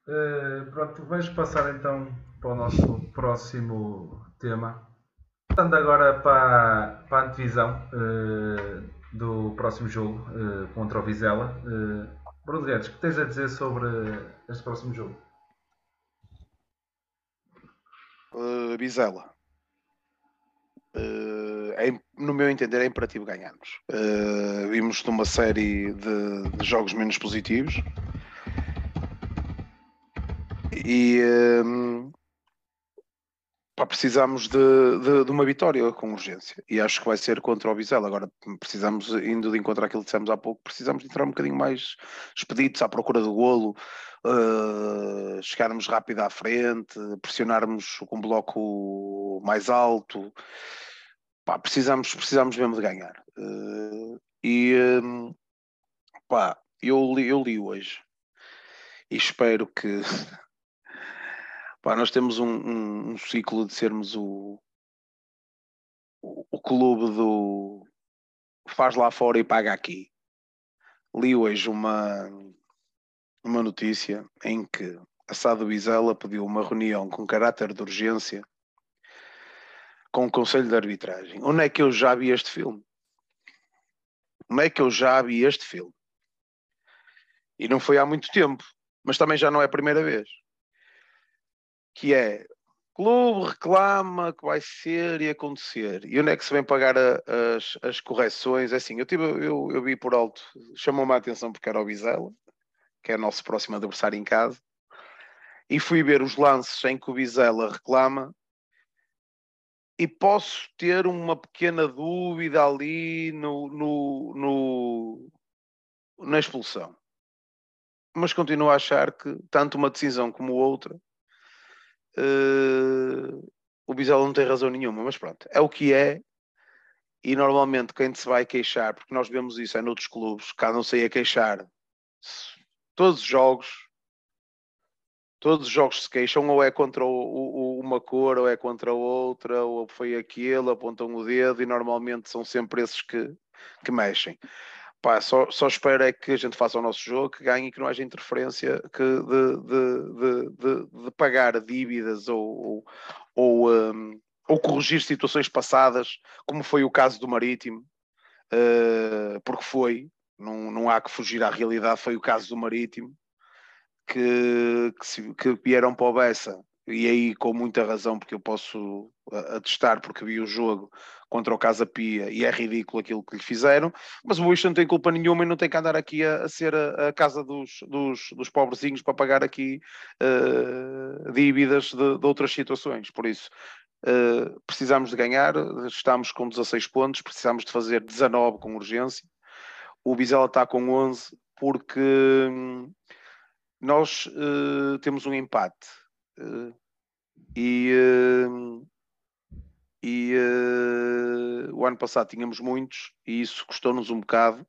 Uh, pronto, vamos passar então para o nosso próximo tema. Passando agora para, para a antevisão uh, do próximo jogo uh, contra o Vizela. Bruno Guedes, o que tens a dizer sobre este próximo jogo? Vizela. É, no meu entender, é imperativo ganharmos. vimos numa série de, de jogos menos positivos e um, pá, precisamos de, de, de, uma vitória com urgência e acho que vai ser contra o Vizela. Agora precisamos, indo de encontrar aquilo que dissemos há pouco, precisamos de entrar um bocadinho mais expeditos à procura do golo, uh, chegarmos rápido à frente, pressionarmos com um bloco mais alto. Pá, precisamos, precisamos mesmo de ganhar. Uh, e um, pá, eu li, eu li hoje e espero que Pá, nós temos um, um, um, ciclo de sermos o, o, o, clube do faz lá fora e paga aqui. Li hoje uma, uma notícia em que a Sado Bizela pediu uma reunião com caráter de urgência com o Conselho de Arbitragem. Onde é que eu já vi este filme? Onde é que eu já vi este filme? E não foi há muito tempo, mas também já não é a primeira vez que é clube reclama que vai ser e acontecer. E onde é que se vem pagar a, as, as correções? É assim, eu, tive, eu, eu vi por alto, chamou-me a atenção porque era o Bizela, que é o nosso próximo adversário em casa, e fui ver os lances em que o Bizela reclama e posso ter uma pequena dúvida ali no, no, no, na expulsão. Mas continuo a achar que tanto uma decisão como outra uh, o Bizela não tem razão nenhuma, mas pronto, é o que é. E normalmente quem se vai queixar, porque nós vemos isso é noutros clubes, cá não sei a queixar, todos os jogos, todos os jogos se queixam, ou é contra o, o, uma cor, ou é contra outra, ou foi aquele, apontam o dedo, e normalmente são sempre esses que, que mexem. Pá, só, só espero é que a gente faça o nosso jogo, que ganhe e que não haja interferência que de, de, de, de pagar dívidas ou, ou, um, ou, corrigir situações passadas, como foi o caso do Marítimo, uh, porque foi, não, não há que fugir à realidade, foi o caso do Marítimo, que, que, que vieram para o Bessa e aí com muita razão, porque eu posso atestar, porque vi o jogo contra o Casa Pia e é ridículo aquilo que lhe fizeram, mas o Boixa não tem culpa nenhuma e não tem que andar aqui a, a ser a, a, casa dos, dos, dos pobrezinhos para pagar aqui uh, dívidas de, de, outras situações. Por isso, uh, precisamos de ganhar, estamos com 16 pontos, precisamos de fazer 19 com urgência. O Bizela está com 11 porque hum, nós uh, temos um empate Uh, e uh, e o ano passado tínhamos muitos e isso custou-nos um bocado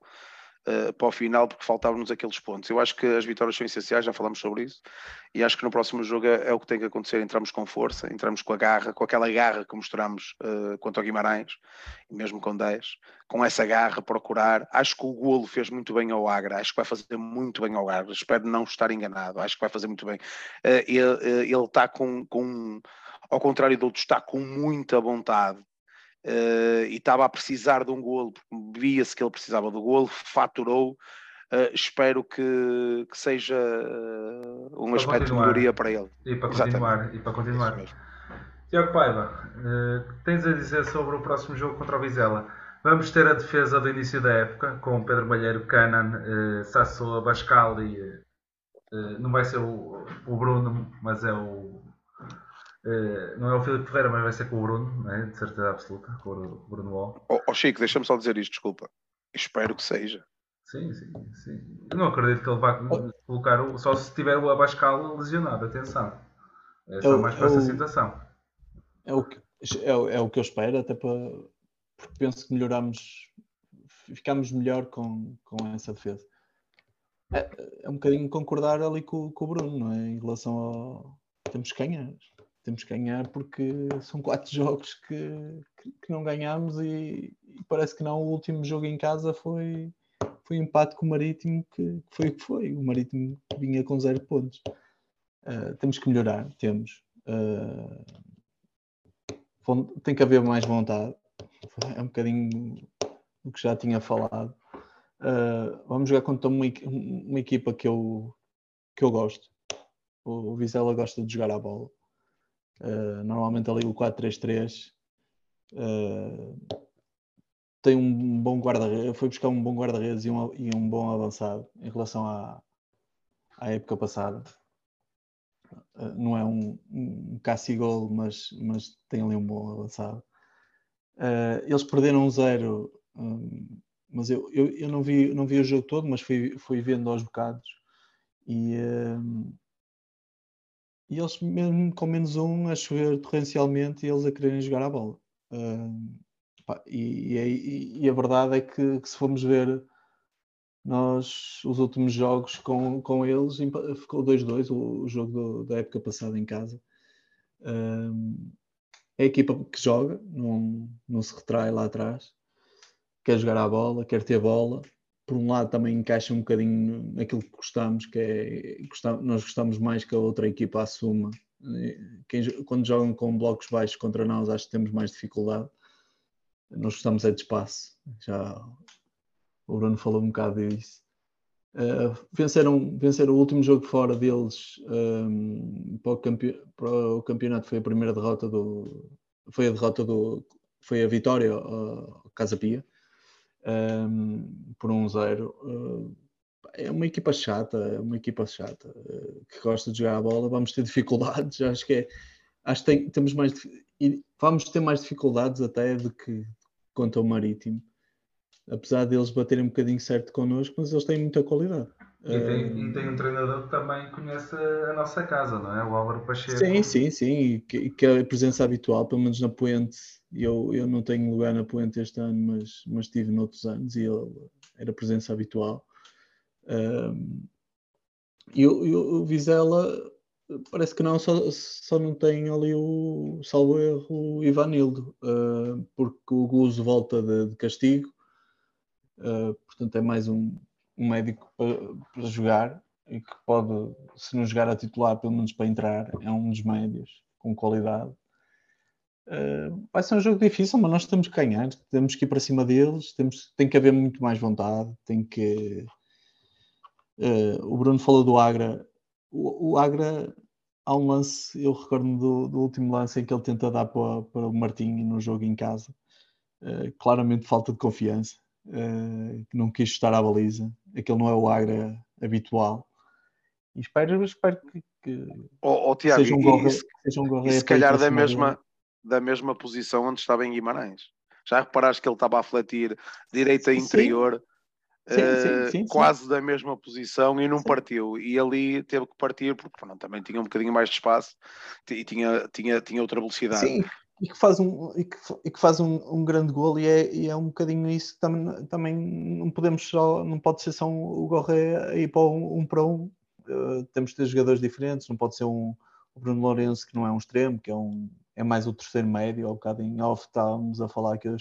uh, para o final porque faltavam-nos aqueles pontos. Eu acho que as vitórias são essenciais, já falamos sobre isso, e acho que no próximo jogo é, é o que tem que acontecer. Entramos com força, entramos com a garra, com aquela garra que mostramos uh, contra o Guimarães, e mesmo com 10, com essa garra, procurar. Acho que o golo fez muito bem ao Agra, acho que vai fazer muito bem ao Agra, espero não estar enganado, acho que vai fazer muito bem. ele, ele está com, com ao contrário de outros, está com muita vontade uh, e estava a precisar de um golo, porque via-se que ele precisava do golo, faturou. Uh, espero que, que seja uh, um para aspecto continuar. de melhoria para ele. E para continuar. E para continuar. Tiago Paiva, tens a dizer sobre o próximo jogo contra o Vizela? Vamos ter a defesa do início da época, com Pedro Malheiro, Canan, uh, Sasso, Abascal e. não vai ser o, o Bruno, mas é o Uh, não é o Filipe Ferreira, mas vai ser com o Bruno, né? de certeza absoluta, com o Bruno Wall. Ó oh, oh, Chico, deixa-me só dizer isto, desculpa. Espero que seja. Sim, sim, sim. Eu não acredito que ele vá colocar, o, só se tiver o Abascal lesionado, atenção. É só mais para essa situação. É o, que, é, é, o que eu espero, até para, porque penso que melhoramos, ficamos melhor com, com essa defesa. É, é um bocadinho concordar ali com, com o Bruno, não é? Em relação ao. Temos que ganhar temos que ganhar porque são quatro jogos que, que, que não ganhamos e, e, parece que não. O último jogo em casa foi, foi um empate com o Marítimo, que, foi o que foi. O Marítimo vinha com zero pontos. Uh, temos que melhorar, temos. Uh, tem que haver mais vontade. É um bocadinho do que já tinha falado. Uh, vamos jogar contra uma, uma equipa que eu, que eu gosto. O Vizela gosta de jogar a bola. Uh, normalmente ali o 4-3-3 uh, tem um bom guarda-redes, foi buscar um bom guarda-redes e, um, e um bom avançado em relação à, à época passada. Uh, não é um, um Cassigol, mas, mas tem ali um bom avançado. eles perderam um zero, um, mas eu, eu, eu, não, vi, não vi o jogo todo, mas fui, fui vendo aos bocados. E, e eles, mesmo com menos um, a chover torrencialmente, e eles a quererem jogar a bola. Uh, pá, e, e, e, a verdade é que, que, se formos ver nós, os últimos jogos com, com eles, ficou 2-2, o, o, jogo do, da época passada em casa. Uh, é a equipa que joga, não, não se retrai lá atrás, quer jogar a bola, quer ter bola, por um lado também encaixa um bocadinho naquilo que gostamos, que é gostamos, nós gostamos mais que a outra equipa assuma. Quem, quando jogam com blocos baixos contra nós, acho que temos mais dificuldade. Nós gostamos é de espaço. Já o Bruno falou um bocado disso. Uh, venceram, venceram o último jogo fora deles um, para, o campe, para, o campeonato foi a primeira derrota do foi a derrota do foi a vitória ao Casa Pia um, por um zero. Uh, é uma equipa chata, é uma equipa chata uh, que gosta de jogar a bola. Vamos ter dificuldades, acho que é, acho que tem, temos mais vamos ter mais dificuldades até do que contra o Marítimo, apesar deles baterem um bocadinho certo connosco, mas eles têm muita qualidade. E tem, e tem, um treinador que também conhece a nossa casa, não é? O Álvaro Pacheco. Sim, sim, sim. Que, que é a presença habitual, pelo menos na Puente. Eu, eu não tenho lugar na Puente este ano, mas, mas tive noutros anos e ele era presença habitual. Um, e o, o Vizela parece que não, só, só não tem ali o salvo erro o Ivanildo, uh, porque o Guzo volta de, de castigo. Uh, portanto, é mais um, um médico para, para, jogar e que pode, se não jogar a titular, pelo menos para entrar, é um dos médios com qualidade. Uh, vai ser um jogo difícil, mas nós temos que ganhar, temos que ir para cima deles, temos, tem que haver muito mais vontade, tem que. Uh, o Bruno falou do Agra. O, o, Agra, há um lance, eu recordo-me do, do, último lance em que ele tenta dar para, para o Martinho no jogo em casa. Uh, claramente falta de confiança uh, que não quis estar à baliza. Aquele não é o Agra habitual. E espero, espero que, que oh, oh, Tiago, seja um gorre, e, seja um e se calhar da mesma, da mesma posição onde estava em Guimarães. Já reparaste que ele estava a fletir direita interior, sim, sim, sim, uh, quase da mesma posição e não partiu. E ali teve que partir porque também tinha um bocadinho mais de espaço e tinha, tinha, tinha outra velocidade. Sim, e que faz um, e que, e que faz um, um grande gol e é, e é um bocadinho isso também, também não podemos só, não pode ser só o Gorré ir para um, um para um, uh, temos de ter jogadores diferentes, não pode ser um o Bruno Lourenço que não é um extremo, que é, um, é mais o terceiro médio, ao bocado em off estávamos a falar que, eu,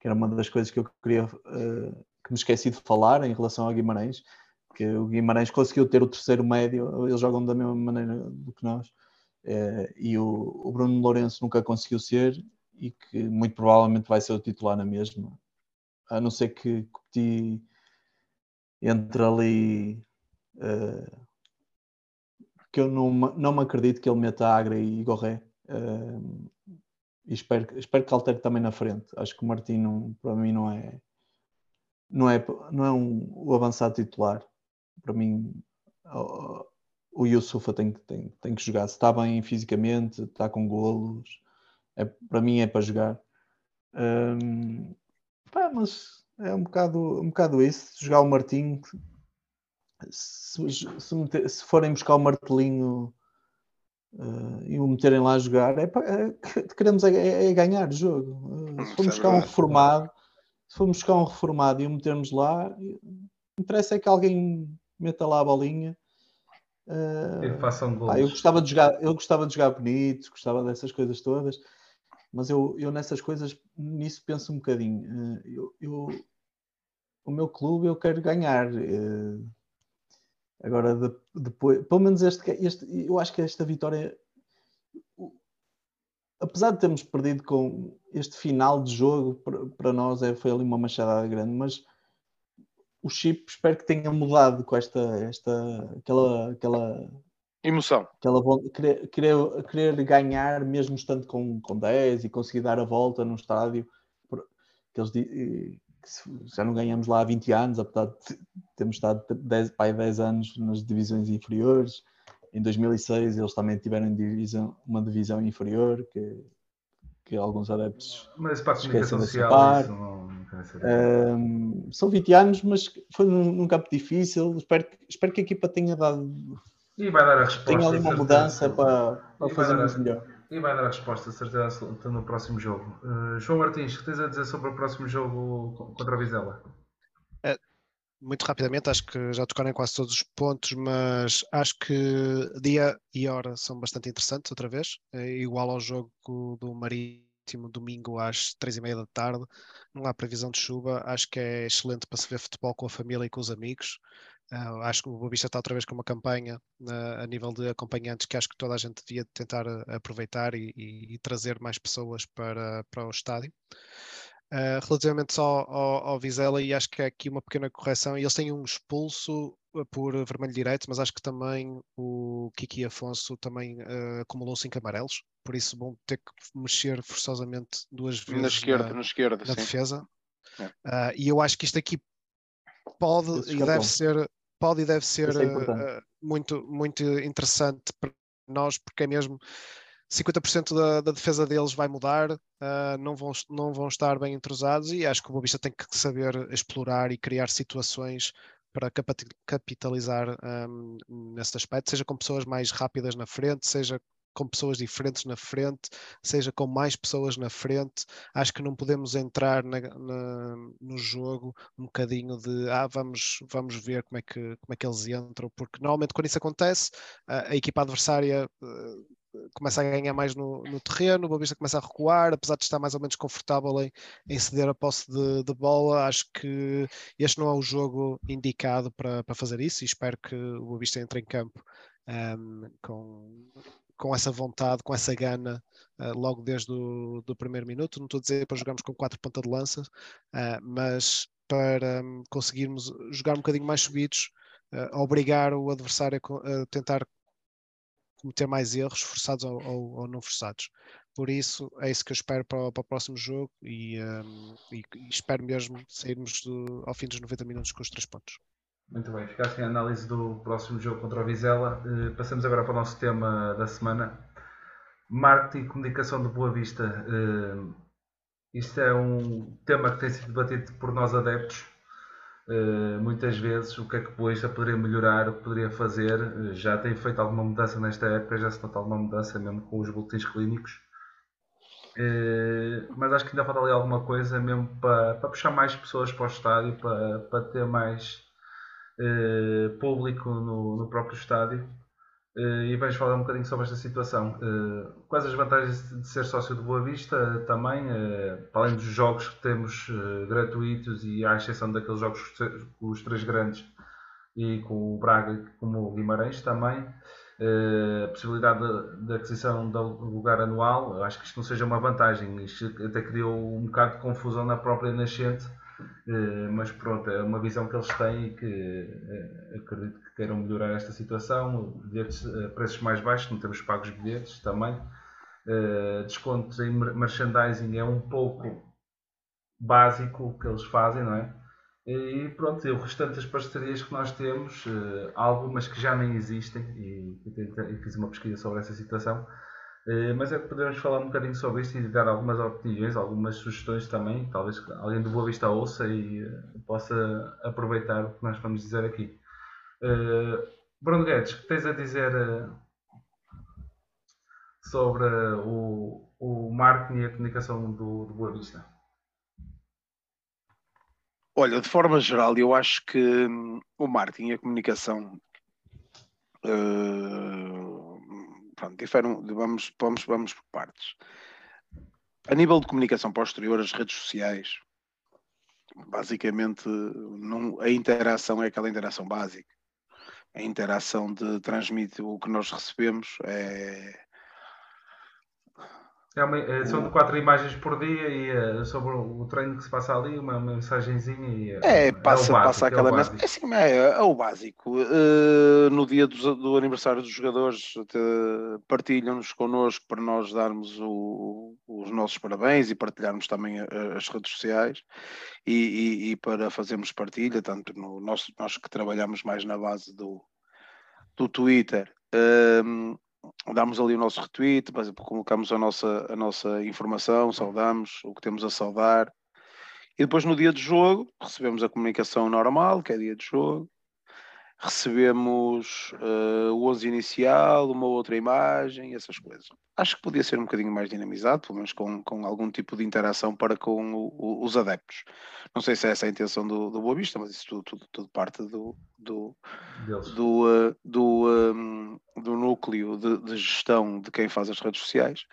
que era uma das coisas que eu queria, uh, que me esqueci de falar em relação ao Guimarães, que o Guimarães conseguiu ter o terceiro médio, eles jogam da mesma maneira do que nós, Uh, e o, o, Bruno Lourenço nunca conseguiu ser e que muito provavelmente vai ser o titular na mesma, a não ser que Coutinho entre ali uh, que eu não, não me acredito que ele meta Agra e Gorré uh, e espero, espero que altere também na frente. Acho que o Martino para mim não é não é, não é um, o avançado titular. Para mim o Yusufa tem, tem, tem que jogar. Se está bem fisicamente, está com golos, é, para mim é para jogar. Um, pá, mas é um bocado, um bocado isso. Jogar o Martim, se, se, meter, se forem buscar o martelinho uh, e o meterem lá a jogar, é, é queremos é, é, é, ganhar o jogo. Uh, se formos buscar um reformado, se formos buscar um reformado e o metermos lá, interessa é que alguém meta lá a bolinha. Uh, façam gols. eu gostava de jogar, eu gostava de jogar bonito, gostava dessas coisas todas, mas eu, eu nessas coisas nisso penso um bocadinho. Uh, eu, eu, o meu clube eu quero ganhar. Uh, agora de, depois, pelo menos este, este, eu acho que esta vitória, apesar de termos perdido com este final de jogo para, para nós é, foi ali uma machadada grande, mas o chip espero que tenha mudado com esta, esta aquela, aquela emoção. Aquela, querer, querer, querer ganhar mesmo estando com, com 10 e conseguir dar a volta num estádio que eles que já não ganhamos lá há 20 anos, apesar de termos estado 10, pai, 10 anos nas divisões inferiores. Em 2006 eles também tiveram divisão, uma divisão inferior que, que alguns adeptos Mas para a comunicação social isso não um, são 20 anos, mas foi num, num, campo difícil. Espero que, espero que a equipa tenha dado. E vai dar a resposta. Tenha ali uma mudança para, para fazermos melhor. E vai dar a resposta, certeza, no próximo jogo. Uh, João Martins, o que tens a dizer sobre o próximo jogo contra a Vizela? É, muito rapidamente, acho que já tocaram em quase todos os pontos, mas acho que dia e hora são bastante interessantes outra vez, é igual ao jogo do Marinho último domingo às três e meia da tarde. Não há previsão de chuva. Acho que é excelente para se ver futebol com a família e com os amigos. Uh, acho que o Boa Vista está outra vez com uma campanha uh, a nível de acompanhantes que acho que toda a gente devia tentar uh, aproveitar e, e, e, trazer mais pessoas para, para o estádio. Uh, relativamente só ao, ao, Vizela, e acho que é aqui uma pequena correção, eles têm um expulso uh, por vermelho direito, mas acho que também o Kiki Afonso também uh, acumulou cinco amarelos, por isso vão ter que mexer forçosamente duas vezes na esquerda, na, na, esquerda, na defesa. É. e eu acho que isto aqui pode e deve ser pode e deve ser é muito, muito interessante para nós, porque é mesmo 50% da, da, defesa deles vai mudar, uh, não, vão, não vão estar bem entrosados e acho que o Bobista tem que saber explorar e criar situações para capitalizar um, nesse aspecto, seja com pessoas mais rápidas na frente, seja com pessoas diferentes na frente, seja com mais pessoas na frente. Acho que não podemos entrar na, na, no jogo um bocadinho de ah, vamos, vamos ver como é, que, como é que eles entram, porque normalmente quando isso acontece, a, a equipa adversária uh, começa a ganhar mais no, no terreno, o Boavista começa a recuar, apesar de estar mais ou menos confortável em, em ceder a posse de, de, bola, acho que este não é o jogo indicado para, para fazer isso e espero que o Boavista entre em campo um, com, com essa vontade, com essa gana, uh, logo desde o do primeiro minuto. Não estou a dizer para jogarmos com quatro pontas de lança, uh, mas para um, conseguirmos jogar um bocadinho mais subidos, uh, obrigar o adversário a, a tentar cometer mais erros, forçados ou, ou, ou, não forçados. Por isso, é isso que eu espero para, para o próximo jogo e, um, e, e espero mesmo sairmos do, ao fim dos 90 minutos com os três pontos. Muito bem, fica assim a análise do próximo jogo contra o Vizela. Uh, passamos agora para o nosso tema da semana. Marketing e comunicação de Boa Vista. Uh, isto é um tema que tem sido debatido por nós adeptos Uh, muitas vezes o que é que o Boista poderia melhorar, o que poderia fazer. Uh, já tem feito alguma mudança nesta época, já se nota alguma mudança mesmo com os boletins clínicos. Uh, mas acho que ainda falta ali alguma coisa mesmo para, para puxar mais pessoas para o estádio, para, para ter mais público no, no próprio estádio. Uh, e vais falar um bocadinho sobre esta situação. Uh, quais as vantagens de ser sócio de Boa Vista uh, também, para além dos jogos que temos gratuitos e à exceção daqueles jogos com os três grandes e com o Braga e com o Guimarães também, a possibilidade de, de, aquisição de lugar anual, acho que isto não seja uma vantagem, isto até criou um bocado de confusão na própria nascente eh, mas pronto, é uma visão que eles têm e que uh, acredito que queiram melhorar esta situação. Bilhetes uh, preços mais baixos, não temos pagos bilhetes também. descontos em merchandising é um pouco básico que eles fazem, não é? E pronto, e o restante das parcerias que nós temos, algumas que já nem existem, e, e, fiz uma pesquisa sobre essa situação, mas é que podemos falar um bocadinho sobre isto e dar algumas opiniões, algumas sugestões também, talvez alguém do Boa Vista ouça e uh, possa aproveitar o que nós vamos dizer aqui. Bruno Guedes, o que tens a dizer sobre o, o marketing e a comunicação do, do Boa Vista? Olha, de forma geral, eu acho que hum, o marketing e a comunicação uh, pronto, vamos, vamos, vamos por partes. A nível de comunicação posterior, as redes sociais, basicamente não, a interação é aquela interação básica. A interação de transmitir o que nós recebemos é, é uma, é, são de quatro imagens por dia e é, sobre o treino que se passa ali, uma, mensagenzinha e é, passa, é básico, passa aquela mensagem. É, assim, é, é, o básico. Uh, no dia do, do, aniversário dos jogadores, partilham-nos connosco para nós darmos o, os nossos parabéns e partilharmos também as redes sociais e, e, e para fazermos partilha, tanto no nosso, nós que trabalhamos mais na base do, do Twitter. Uh, damos ali o nosso retweet, colocamos a nossa, a nossa informação, saudamos o que temos a saudar. E depois no dia de jogo recebemos a comunicação normal, que é dia de jogo, recebemos uh, o 11 inicial, uma outra imagem, essas coisas. Acho que podia ser um bocadinho mais dinamizado, pelo menos com, com algum tipo de interação para com o, o, os adeptos. Não sei se é essa a intenção do, do Boa Vista, mas isso tudo, tudo, tudo parte do, do, do, uh, do, um, do núcleo de, de, gestão de quem faz as redes sociais.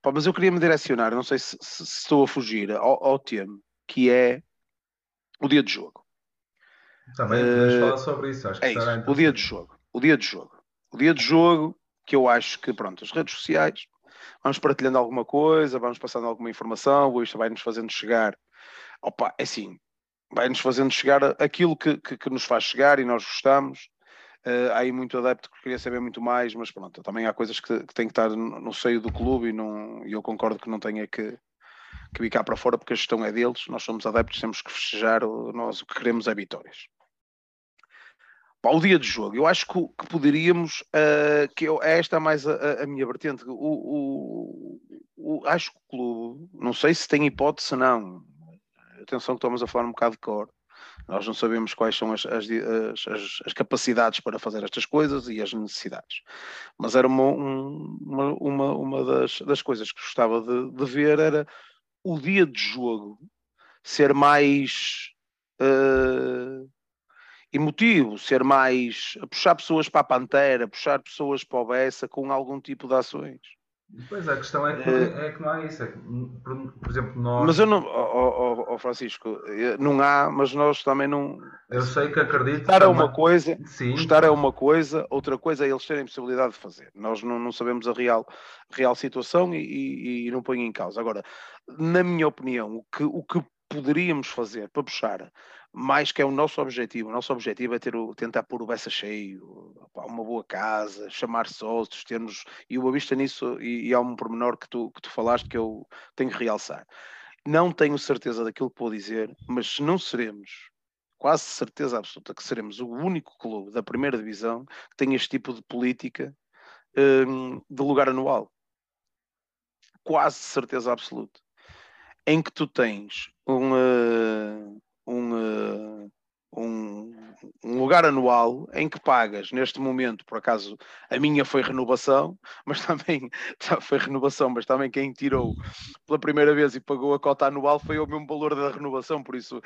Pá, mas eu queria me direcionar, não sei se, se, se estou a fugir ao, ao tema, que é o dia de jogo. Também podemos uh, falar sobre isso. Acho é isso, o dia de jogo. O dia de jogo. O dia de jogo que eu acho que, pronto, as redes sociais, vamos partilhando alguma coisa, vamos passando alguma informação, isto vai-nos fazendo chegar. Opa, é assim, vai-nos fazendo chegar aquilo que, que, que, nos faz chegar e nós gostamos. Uh, há aí muito adepto que queria saber muito mais, mas pronto, também há coisas que, que têm que estar no, no seio do clube e, não, eu concordo que não tenha que, que vir cá para fora porque a gestão é deles, nós somos adeptos, temos que festejar, nós o que queremos é vitórias para o dia de jogo, eu acho que, que poderíamos, uh, que eu, esta é mais a, a minha vertente, o, o, o, acho que o clube, não sei se tem hipótese não, atenção que estamos a falar um bocado de cor, nós não sabemos quais são as, as, as, as capacidades para fazer estas coisas e as necessidades, mas era uma, uma, uma, uma das, das coisas que gostava de, de ver era o dia de jogo ser mais... Uh, emotivo, ser mais puxar pessoas para a Pantera, puxar pessoas para o Bessa com algum tipo de ações. Pois a questão é que, é, é que não há isso. É que, por, por, exemplo, nós. Mas eu não, oh, oh, oh, Francisco, não há, mas nós também não. Eu sei que acredito. Gostar é uma coisa, Sim. gostar é uma coisa, outra coisa é eles terem possibilidade de fazer. Nós não, não sabemos a real, real situação e, e, e não ponho em causa. Agora, na minha opinião, o que, o que poderíamos fazer para puxar mais que é o nosso objetivo. O nosso objetivo é ter o, tentar pôr o Bessa cheio, uma boa casa, chamar sócios, termos. E o Vista nisso, e, e há um pormenor que tu, que tu falaste que eu tenho que realçar. Não tenho certeza daquilo que vou dizer, mas se não seremos, quase certeza absoluta, que seremos o único clube da primeira divisão que tem este tipo de política um, de lugar anual. Quase certeza absoluta. Em que tu tens um, uh, um, um, lugar anual em que pagas, neste momento, por acaso, a minha foi renovação, mas também foi renovação, mas também quem tirou pela primeira vez e pagou a cota anual foi o mesmo valor da renovação, por isso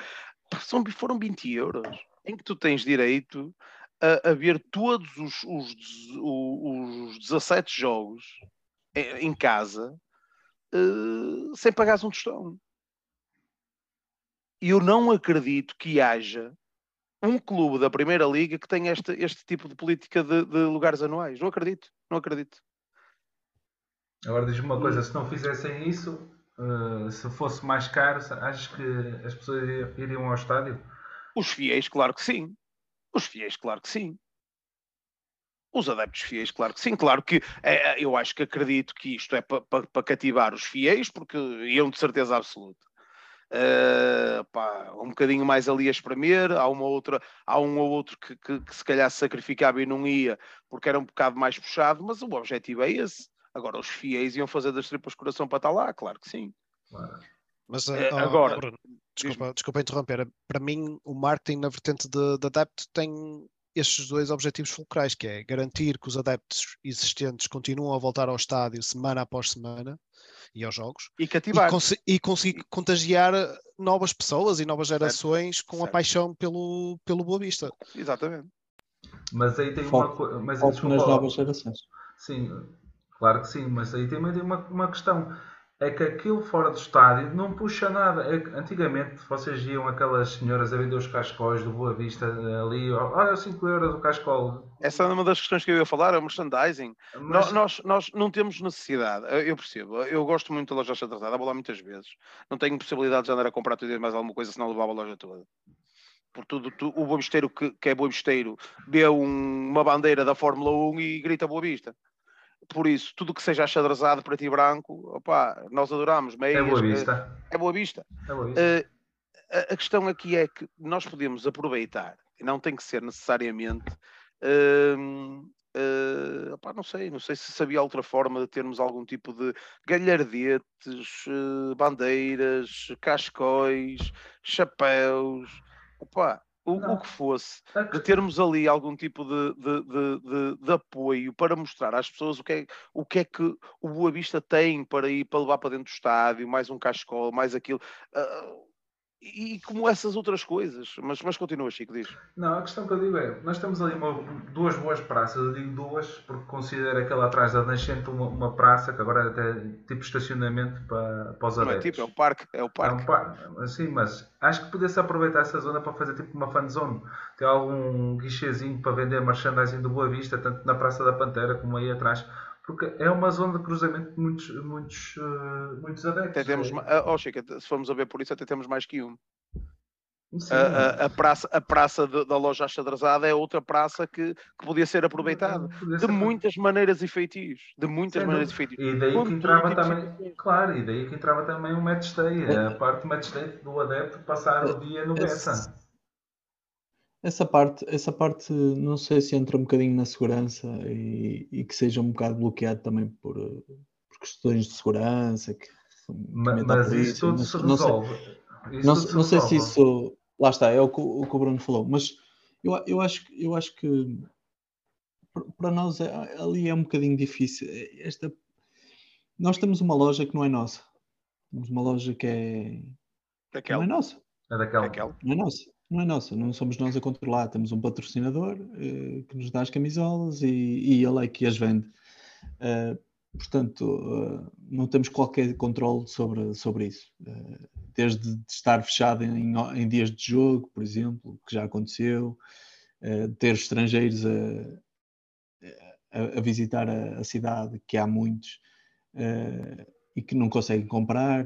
são, foram 20 euros, em que tu tens direito a, a ver todos os, os, os, os 17 jogos em, em casa uh, sem pagares um tostão. Eu não acredito que haja um clube da Primeira Liga que tenha este, este tipo de política de, de lugares anuais. Não acredito, não acredito. Agora diz-me uma coisa, se não fizessem isso, uh, se fosse mais caro, achas que as pessoas iriam ao estádio? Os fiéis, claro que sim. Os fiéis, claro que sim. Os adeptos fiéis, claro que sim. Claro que é, eu acho que acredito que isto é para pa, pa cativar os fiéis, porque iam de certeza absoluta. Uh, pá, um bocadinho mais ali a espremer, há uma outra, há um ou outro que, que, que, se calhar se sacrificava e não ia porque era um bocado mais puxado, mas o objetivo é esse. Agora os fiéis iam fazer das tripas coração para estar lá, claro que sim. Mas uh, agora, Bruno, desculpa, desculpa interromper, para mim o marketing na vertente de, de adepto tem estes dois objetivos fulcrais, que é garantir que os adeptos existentes continuam a voltar ao estádio semana após semana e aos jogos. E cativar. E, cons e conseguir contagiar novas pessoas e novas gerações certo, com certo. a paixão pelo, pelo Boa Vista. Exatamente. Mas aí tem foco, uma coisa. Foco nas novas gerações. Sim, claro que sim, mas aí tem uma, uma questão é que aquilo fora do estádio não puxa nada. É antigamente vocês iam aquelas senhoras a vender os cascóis do Boa Vista ali, olha 5 euros o cascol. Essa é uma das questões que eu ia falar, é o merchandising. Mas... Nós, nós não temos necessidade, eu percebo, eu gosto muito da loja atrasada, vou lá muitas vezes. Não tenho possibilidade de andar a comprar tudo e mais alguma coisa, senão levava a loja toda. Por tudo, tu, o boavisteiro que, que é boavisteiro vê um, uma bandeira da Fórmula 1 e grita Boa Vista por isso, tudo que seja achadrezado para ti branco, opa, nós adoramos. Meias, é boa vista. É boa vista. É boa vista. Uh, a, a, questão aqui é que nós podemos aproveitar, e não tem que ser necessariamente. Uh, uh, opa, não sei, não sei se sabia outra forma de termos algum tipo de galhardetes, bandeiras, cascóis, chapéus. Opa, o, o, que fosse, de termos ali algum tipo de, de, de, de, apoio para mostrar às pessoas o que, é, o que é que o Boa Vista tem para ir para levar para dentro do estádio, mais um cascol, mais aquilo. Uh, e como essas outras coisas. Mas, mas continua, Chico, diz. Não, a questão que eu digo é, nós temos ali uma, duas boas praças, eu digo duas porque considero aquela atrás da Nascente uma, uma praça que agora é até tipo estacionamento para, para os adeptos. Não é tipo, é o parque. É o parque. É um par... Sim, mas acho que podia-se aproveitar essa zona para fazer tipo uma fan zone. Ter algum guichezinho para vender merchandising do Boa Vista, tanto na Praça da Pantera como aí atrás porque é uma zona de cruzamento de muitos, muitos, uh, muitos adeptos. Até temos, oh, Chica, se formos a ver por isso, até temos mais que um. A, a, a, praça, a praça de, da loja achadrezada é outra praça que, que podia ser aproveitada podia ser de muitas maneiras e feitios. De muitas Sim, maneiras e feitios. E daí que entrava também, claro, e daí que entrava também o match day, a parte do match day do adepto passar o dia no Bessa. Essa parte, essa parte não sei se entra um bocadinho na segurança e, e que seja um bocado bloqueado também por, por questões de segurança. Que, mas, mas isso tudo não, se resolve. Não sei, não, não sei se isso. Lá está, é o que, o que o Bruno falou, mas eu, eu, acho, eu acho que para nós é, ali é um bocadinho difícil. Esta, nós temos uma loja que não é nossa. Temos uma loja que é. Daquela. Não é nossa. É daquela. daquela. Não é nossa não é nossa, não somos nós a controlar. Temos um patrocinador uh, que nos dá as camisolas e, e ele é que as vende. Uh, portanto, uh, não temos qualquer controle sobre, sobre isso. desde estar fechado em, em, dias de jogo, por exemplo, que já aconteceu, ter estrangeiros a, a, a visitar a, a, cidade, que há muitos, e que não conseguem comprar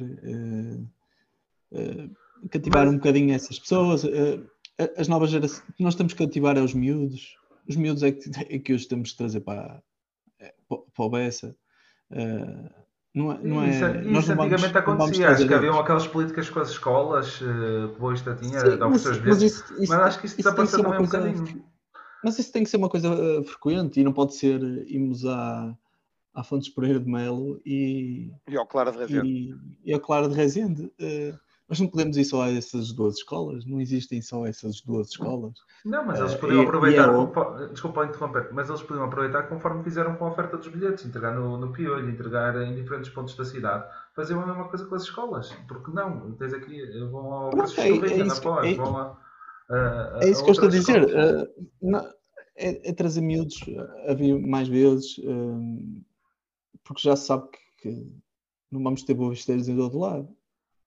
cativar Mas... um bocadinho essas pessoas. Uh, as novas gerações, nós temos que cativar é os miúdos. Os miúdos é que, é que os temos de trazer para, eh, para o Bessa. Uh, não é, não é, isso, isso antigamente vamos, acontecia, acho que haviam aquelas políticas com as escolas, uh, que hoje tinha Sim, mas, isso, isso, mas acho que isso, isso desapareceu também coisa, um bocadinho. Mas isso tem que ser uma coisa uh, frequente e não pode ser irmos à, à Fontes Pereira de Melo e, e ao Clara de Rezende. E, e ao Clara de Rezende. Uh, nós não podemos ir só a essas duas escolas, não existem só essas duas escolas. Não, mas eles eh, podiam aproveitar, é desculpa interromper, mas eles podiam aproveitar conforme fizeram com a oferta dos bilhetes, entregar no, no Piolho, entregar em diferentes pontos da cidade, fazer a mesma coisa com as escolas, porque não, tens aqui, vão ao Preço é, é, na pós, é, vão a, a, É isso que eu estou a dizer, uh, não, é, é, trazer miúdos a vir mais vezes, uh, porque já se sabe que, que não vamos ter boas esteiras em todo lado.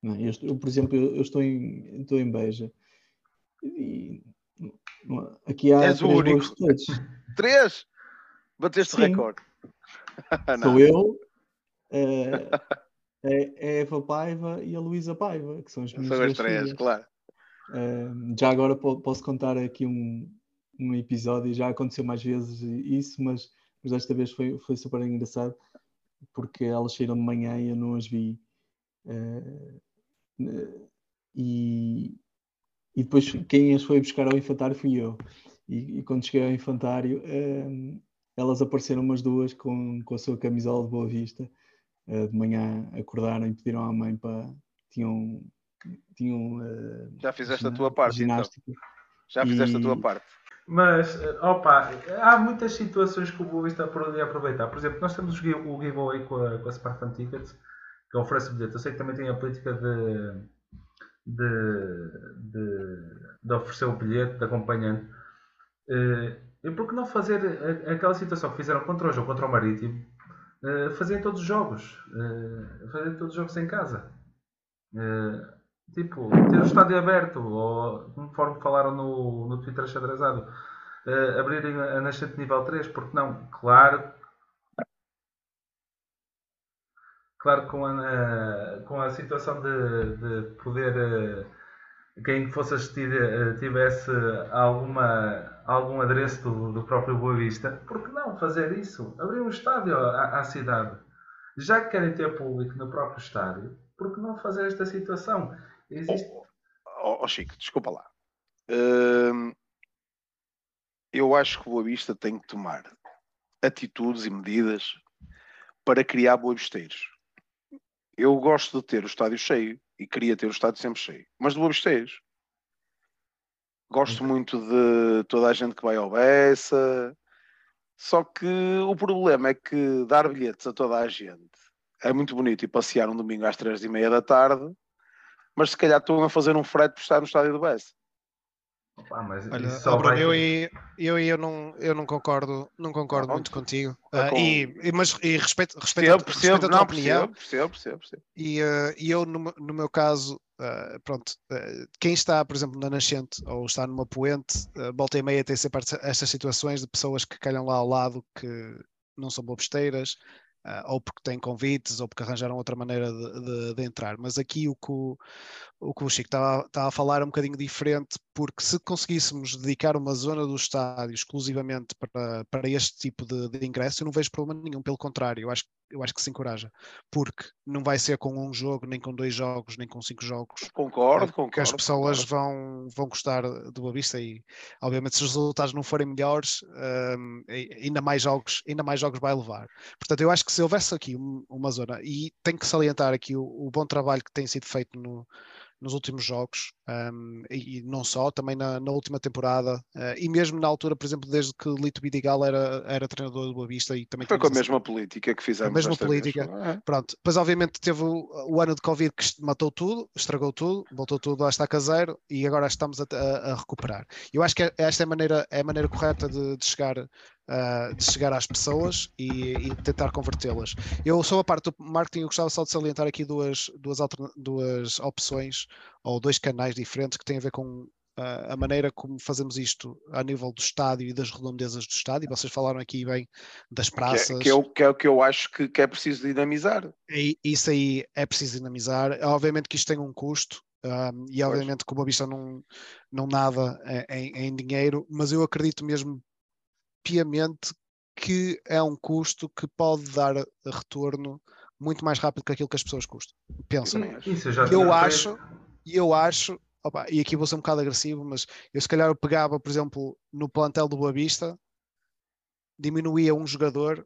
Não, eu, eu, por exemplo, eu, eu, estou, em, estou em Beja e aqui há És três o único. Três? Bateste Sim. recorde. Sou eu, é, é, é a Eva Paiva e a Luísa Paiva, que são as minhas São as três, filhas. claro. É, já agora posso contar aqui um, um episódio, já aconteceu mais vezes isso, mas, mas desta vez foi, foi super engraçado porque elas saíram de manhã e eu não as vi. Uh, e, e depois quem as foi buscar ao infantário fui eu. E, e quando cheguei ao infantário, um, elas apareceram umas duas com, com a sua camisola de Boa Vista. Uh, de manhã acordaram e pediram à mãe para. Tinham. tinham uh, Já fizeste a tua parte, então. ginástica. então. Já fizeste e... a tua parte. Mas, opa, há muitas situações que o Boa Vista poderia aproveitar. Por exemplo, nós temos o giveaway com a, com a Spartan Tickets, que oferece bilhete. Eu sei que também tem a política de, de, de, de oferecer o bilhete de acompanhante. Eh, e por que não fazer aquela situação que fizeram contra o jogo, contra o Marítimo, eh, fazer todos os jogos, eh, fazer todos os jogos em casa? Tipo, ter o estádio aberto, ou conforme falaram no, no Twitter xadrezado, abrirem a nascente nível 3, porque não? Claro Claro, com a, com a situação de, de poder uh, quem fosse assistir uh, tivesse alguma, algum adereço do, do próprio Boa Vista, por que não fazer isso? Abrir um estádio à, à cidade. Já que querem ter público no próprio estádio, por que não fazer esta situação? Existe... Oh, oh, oh Chico, desculpa lá. Uh, eu acho que o Boa Vista tem que tomar atitudes e medidas para criar boavisteiros eu gosto de ter o estádio cheio e queria ter o estádio sempre cheio, mas Boa Visteiros. Gosto muito de toda a gente que vai ao Bessa, só que o problema é que dar bilhetes a toda a gente é muito bonito e passear um domingo às três e meia da tarde, mas se calhar estão a fazer um frete por estar no estádio do Bessa. Opa, mas Olha, Bruno, vai... eu, e, eu, eu, não, eu não concordo, não concordo não, muito contigo. Uh, com... e, mas e respeito, respeito, percebo, respeito a tua não, opinião. Percebo, percebo, percebo. E, uh, e eu, no, no meu caso, uh, pronto, quem está, por exemplo, na nascente ou está numa poente, volta e meia tem sempre estas situações de pessoas que calham lá ao lado que não são bobesteiras, Uh, ou porque têm convites, ou porque arranjaram outra maneira de, de, de entrar. Mas aqui o que o, o, que o Chico estava, estava, a falar é um bocadinho diferente, porque se conseguíssemos dedicar uma zona do estádio exclusivamente para, para este tipo de, de ingresso, eu não vejo problema nenhum, pelo contrário, eu acho, eu acho que se encoraja, porque não vai ser com um jogo, nem com dois jogos, nem com cinco jogos. Concordo, concordo. Que as pessoas Vão, vão gostar do Boa Vista e, obviamente, se os resultados não forem melhores, um, ainda, mais jogos, ainda mais jogos vai levar. Portanto, eu acho que que se houvesse aqui uma zona, e tenho que salientar aqui o, o bom trabalho que tem sido feito no, nos últimos jogos um, e, não só, também na, na última temporada uh, e mesmo na altura, por exemplo, desde que Lito Bidigal era, era treinador do Boa Vista e também foi com a mesma política que fizemos. A mesma política, é? pronto. Depois, obviamente, teve o, o, ano de Covid que matou tudo, estragou tudo, voltou tudo a estar caseiro e agora estamos a, a, a recuperar. Eu acho que esta é a maneira, é a maneira correta de, de chegar uh, de chegar às pessoas e, e tentar convertê-las. Eu sou a parte do marketing, eu gostava só de salientar aqui duas, duas, duas opções ou dois canais diferentes que têm a ver com a maneira como fazemos isto a nível do estádio e das redondezas do estádio. Vocês falaram aqui bem das praças. Que é, que é, o, que é o que eu acho que, que é preciso dinamizar. E, isso aí é preciso dinamizar. Obviamente que isto tem um custo. Um, e obviamente como a vista não, não nada em, em, dinheiro, mas eu acredito mesmo piamente que é um custo que pode dar retorno muito mais rápido que aquilo que as pessoas custam. Pensam. Eu, acho, eu acho, opa, e aqui vou ser um bocado agressivo, mas eu se calhar eu pegava, por exemplo, no plantel do Boa Vista, diminuía um jogador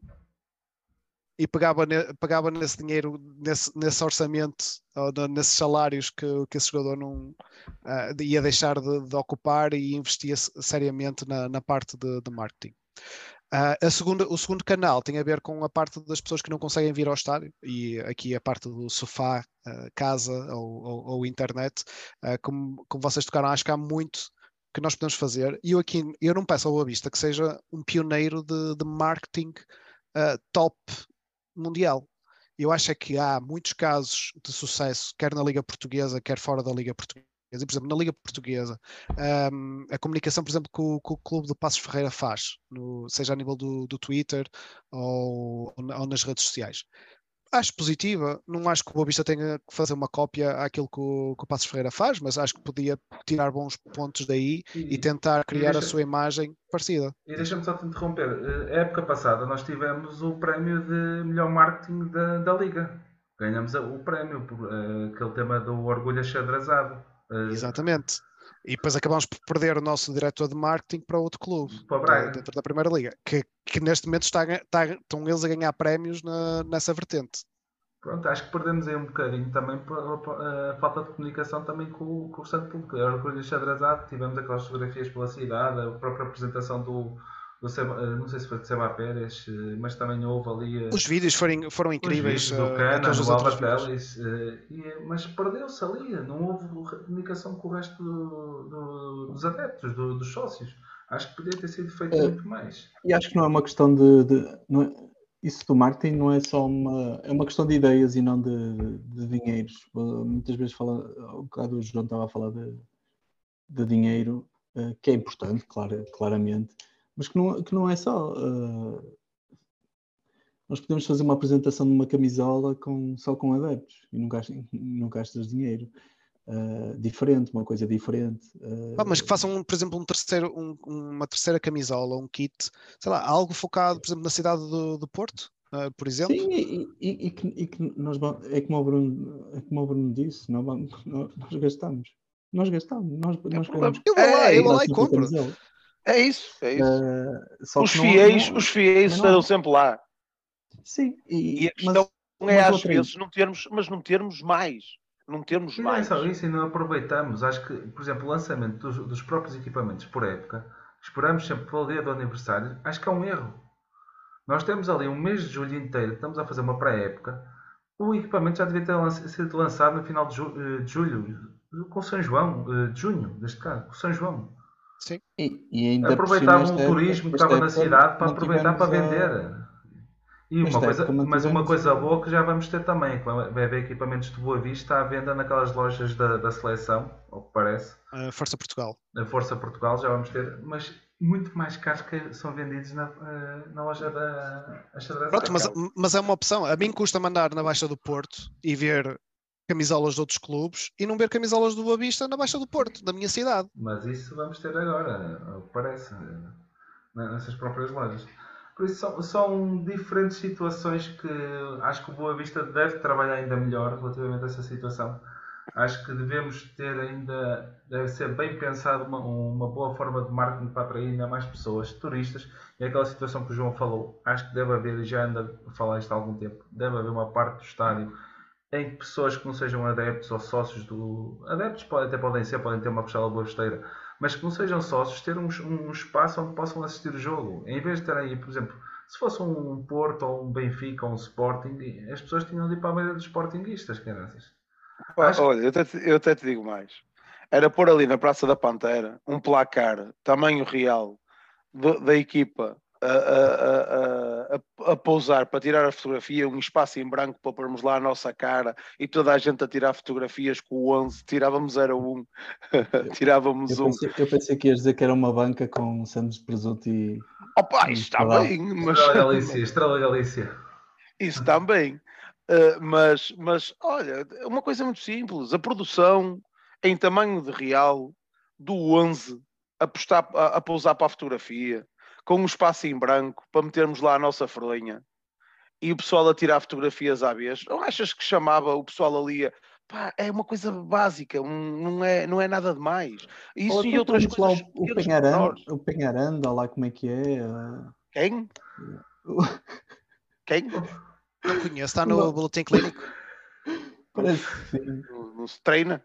e pegava, ne, pegava nesse dinheiro, nesse, nesse orçamento, ou nesses salários que, que esse jogador não uh, ia deixar de, de, ocupar e investia seriamente na, na parte de, de marketing. Uh, segunda, o segundo canal tem a ver com a parte das pessoas que não conseguem vir ao estádio e aqui a parte do sofá, uh, casa ou, ou, ou internet. Uh, como, como vocês tocaram, acho que há muito que nós podemos fazer. E eu aqui eu não peço ao Boa Vista que seja um pioneiro de, de marketing top mundial. Eu acho é que há muitos casos de sucesso, quer na Liga Portuguesa, quer fora da Liga Portuguesa por exemplo, na Liga Portuguesa, um, a comunicação, por exemplo, que o, que o Clube do Passos Ferreira faz, no, seja a nível do, do Twitter ou, ou, nas redes sociais. Acho positiva, não acho que o Boa Vista tenha que fazer uma cópia àquilo que o, que o Passos Ferreira faz, mas acho que podia tirar bons pontos daí e, e tentar criar deixa, a sua imagem parecida. E deixa-me só te interromper. A eh, época passada nós tivemos o prémio de melhor marketing da, da Liga. Ganhamos o prémio por uh, aquele tema do orgulho achadrazado Uh, Exatamente. E depois acabamos por perder o nosso diretor de marketing para outro clube, para Braga. dentro da Primeira Liga, que, que neste momento está, está, estão eles a ganhar prémios na, nessa vertente. Pronto, acho que perdemos aí um bocadinho também a falta de comunicação também com, com o restante público. A orgulho xadrezado, tivemos aquelas fotografias pela cidade, a própria apresentação do, do Seba, eh, não sei se foi de Seba Pérez, eh, mas também houve ali. Os vídeos foram, foram incríveis. Os vídeos do Cana, do Alba Teles, mas perdeu-se ali, não houve comunicação com o resto do, do, dos adeptos, do, dos sócios. Acho que podia ter sido feito é, muito mais. E acho que não é uma questão de. de é, isso do marketing não é só uma. É uma questão de ideias e não de, de dinheiros. Muitas vezes fala. Um bocado o João estava a falar de, de dinheiro, eh, que é importante, claro, claramente mas que não, que não é só. Uh, nós podemos fazer uma apresentação de uma camisola com, só com adeptos e não gastas, não gastas dinheiro. Uh, diferente, uma coisa diferente. Uh... Ah, mas que façam, por exemplo, um terceiro, um, uma terceira camisola, um kit, sei lá, algo focado, por exemplo, na cidade do, do Porto, uh, por exemplo. Sim, e, e, e, que, e que, nós é como o Bruno, é como o Bruno disse, nós, nós, nós gastamos. Nós gastamos, nós, nós é, Eu vou lá, eu vou lá e compro. Camisola. É isso, é isso. Uh, os, fiéis, não, os fiéis não, estarão sempre lá. Sim, e, e a questão mas, é às vezes não termos, mas não termos mais. Não termos mais. Não é só isso e não aproveitamos. Acho que, por exemplo, o lançamento dos, dos próprios equipamentos por época, esperamos sempre pelo dia do aniversário, acho que é um erro. Nós temos ali um mês de julho inteiro, estamos a fazer uma pré-época. O equipamento já devia ter sido lançado no final de, eh, de julho, com São João, eh, de junho, neste caso, com São João. E, e ainda Aproveitavam o turismo que estava na cidade para aproveitar para vender. E uma coisa, mas uma coisa boa que já vamos ter também, que vai haver equipamentos de Boa Vista à venda naquelas lojas da, da seleção, ao que parece. A Força Portugal. A Força Portugal já vamos ter, mas muito mais caros que são vendidos na, eh, na loja da Pronto, mas, mas é uma opção. A mim custa mandar na Baixa do Porto e ver camisolas de outros clubes e não ver camisolas do Boa Vista na Baixa do Porto, da minha cidade. Mas isso vamos ter agora, parece, nessas próprias lojas. Por isso são, são, diferentes situações que acho que o Boa Vista deve trabalhar ainda melhor relativamente a essa situação. Acho que devemos ter ainda, deve ser bem pensado uma, uma boa forma de marketing para atrair ainda mais pessoas, turistas, e aquela situação que o João falou. Acho que deve haver, já anda a falar isto há algum tempo, deve haver uma parte do estádio em que pessoas que não sejam adeptos ou sócios do. Adeptos podem, até podem ser, podem ter uma costela boa esteira, mas que não sejam sócios, ter um, um, espaço onde possam assistir o jogo. Em vez de ter aí, por exemplo, se fosse um Porto ou um Benfica ou um Sporting, as pessoas tinham de ir para a meia dos Sportinguistas, caras. Acho... Olha, eu até, te, eu até te digo mais. Era pôr ali na Praça da Pantera um placar tamanho real da equipa a, a, a, pousar para tirar a fotografia, um espaço em branco para pormos lá a nossa cara e toda a gente a tirar fotografias com o 11, tirávamos era um, tirávamos eu pensei, um. Eu pensei que ias dizer que era uma banca com sandes de presunto e. Opa, isso está bem, mas. Estrela Galícia, Estrela Galícia. Isso também. Uh, mas, mas, olha, uma coisa muito simples: a produção em tamanho de real do 11 a, postar, a, a pousar para a fotografia com um espaço em branco para metermos lá a nossa folhinha e o pessoal a tirar fotografias à vez. Não achas que chamava o pessoal ali a, pá, é uma coisa básica, um, não, é, não é nada demais. Isso Ou, e outras coisas. Lá, o, Penharanda, o Penharanda, lá como é que é? Quem? Quem? Não conheço, está no boletim clínico. Parece que Não se treina?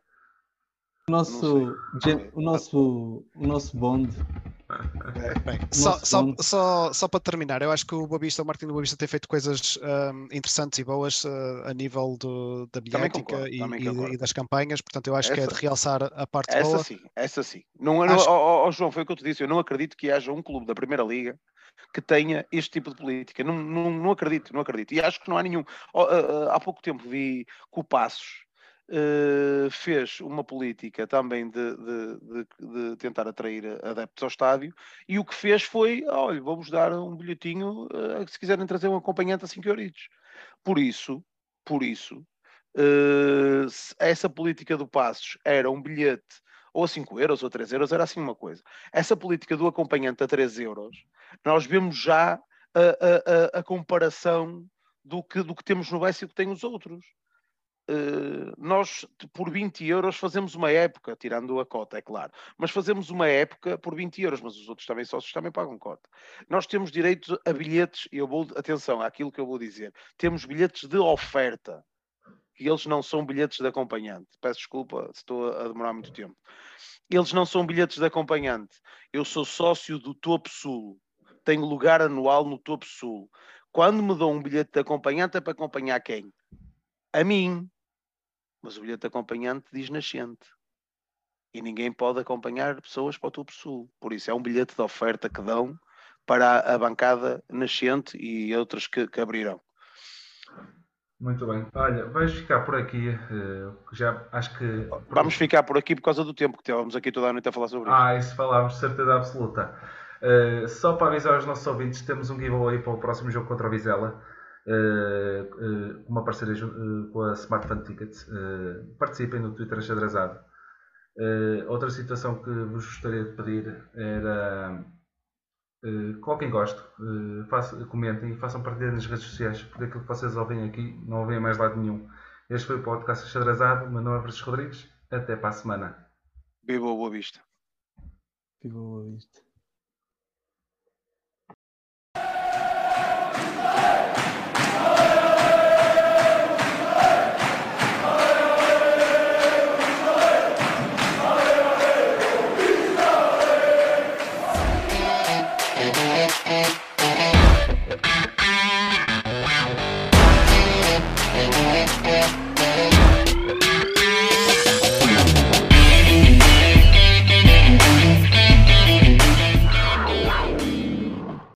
O nosso, o nosso, o nosso bonde Bem, só, só, só, só, para terminar, eu acho que o Bobista, o Martin do Bobista tem feito coisas um, interessantes e boas uh, a nível do, da mediática e, e, e, das campanhas, portanto eu acho essa, que é de realçar a parte essa boa. Sim, essa sim. Não, acho... não, oh, oh, João, foi o que eu te disse, eu não acredito que haja um clube da Primeira Liga que tenha este tipo de política. Não, não, não acredito, não acredito. E acho que não há nenhum. Oh, uh, uh, há pouco tempo vi que o Passos Uh, fez uma política também de, de, de, de, tentar atrair adeptos ao estádio e o que fez foi, olha, vamos dar um bilhetinho uh, se quiserem trazer um acompanhante a 5 euros. Por isso, por isso, uh, essa política do Passos era um bilhete ou a 5 euros ou a 3 euros, era assim uma coisa. Essa política do acompanhante a 3 euros, nós vemos já a, a, a, a comparação do que, do que temos no Bessa e o que tem os outros nós por 20 euros fazemos uma época, tirando a cota, é claro, mas fazemos uma época por 20 euros, mas os outros também sócios também pagam cota. Nós temos direito a bilhetes, e eu vou, atenção àquilo que eu vou dizer, temos bilhetes de oferta, que eles não são bilhetes de acompanhante. Peço desculpa se estou a demorar muito tempo. Eles não são bilhetes de acompanhante. Eu sou sócio do Topo Sul, tenho lugar anual no Topo Sul. Quando me dão um bilhete de acompanhante é para acompanhar quem? A mim, mas o bilhete acompanhante diz nascente. E ninguém pode acompanhar pessoas para o Topo Sul. Por isso é um bilhete de oferta que dão para a bancada nascente e outras que, que abrirão. Muito bem. Olha, vais ficar por aqui. Eh, já acho que. Vamos ficar por aqui por causa do tempo que temos aqui toda a noite a falar sobre isso. Ah, isso falámos, certeza absoluta. Uh, só para avisar os nossos ouvintes, temos um giveaway para o próximo jogo contra o Vizela uma parceria uh, com a Smart Fan Tickets. participem no Twitter Achadrazado. outra situação que vos gostaria de pedir era coloquem gosto, façam, comentem e façam partilha nas redes sociais, porque aquilo que vocês ouvem aqui não ouvem a mais lado nenhum. Este foi o podcast Achadrazado. Meu nome é Francisco Rodrigues. Até para a semana. Viva o Boa Vista. Viva o Boa Vista.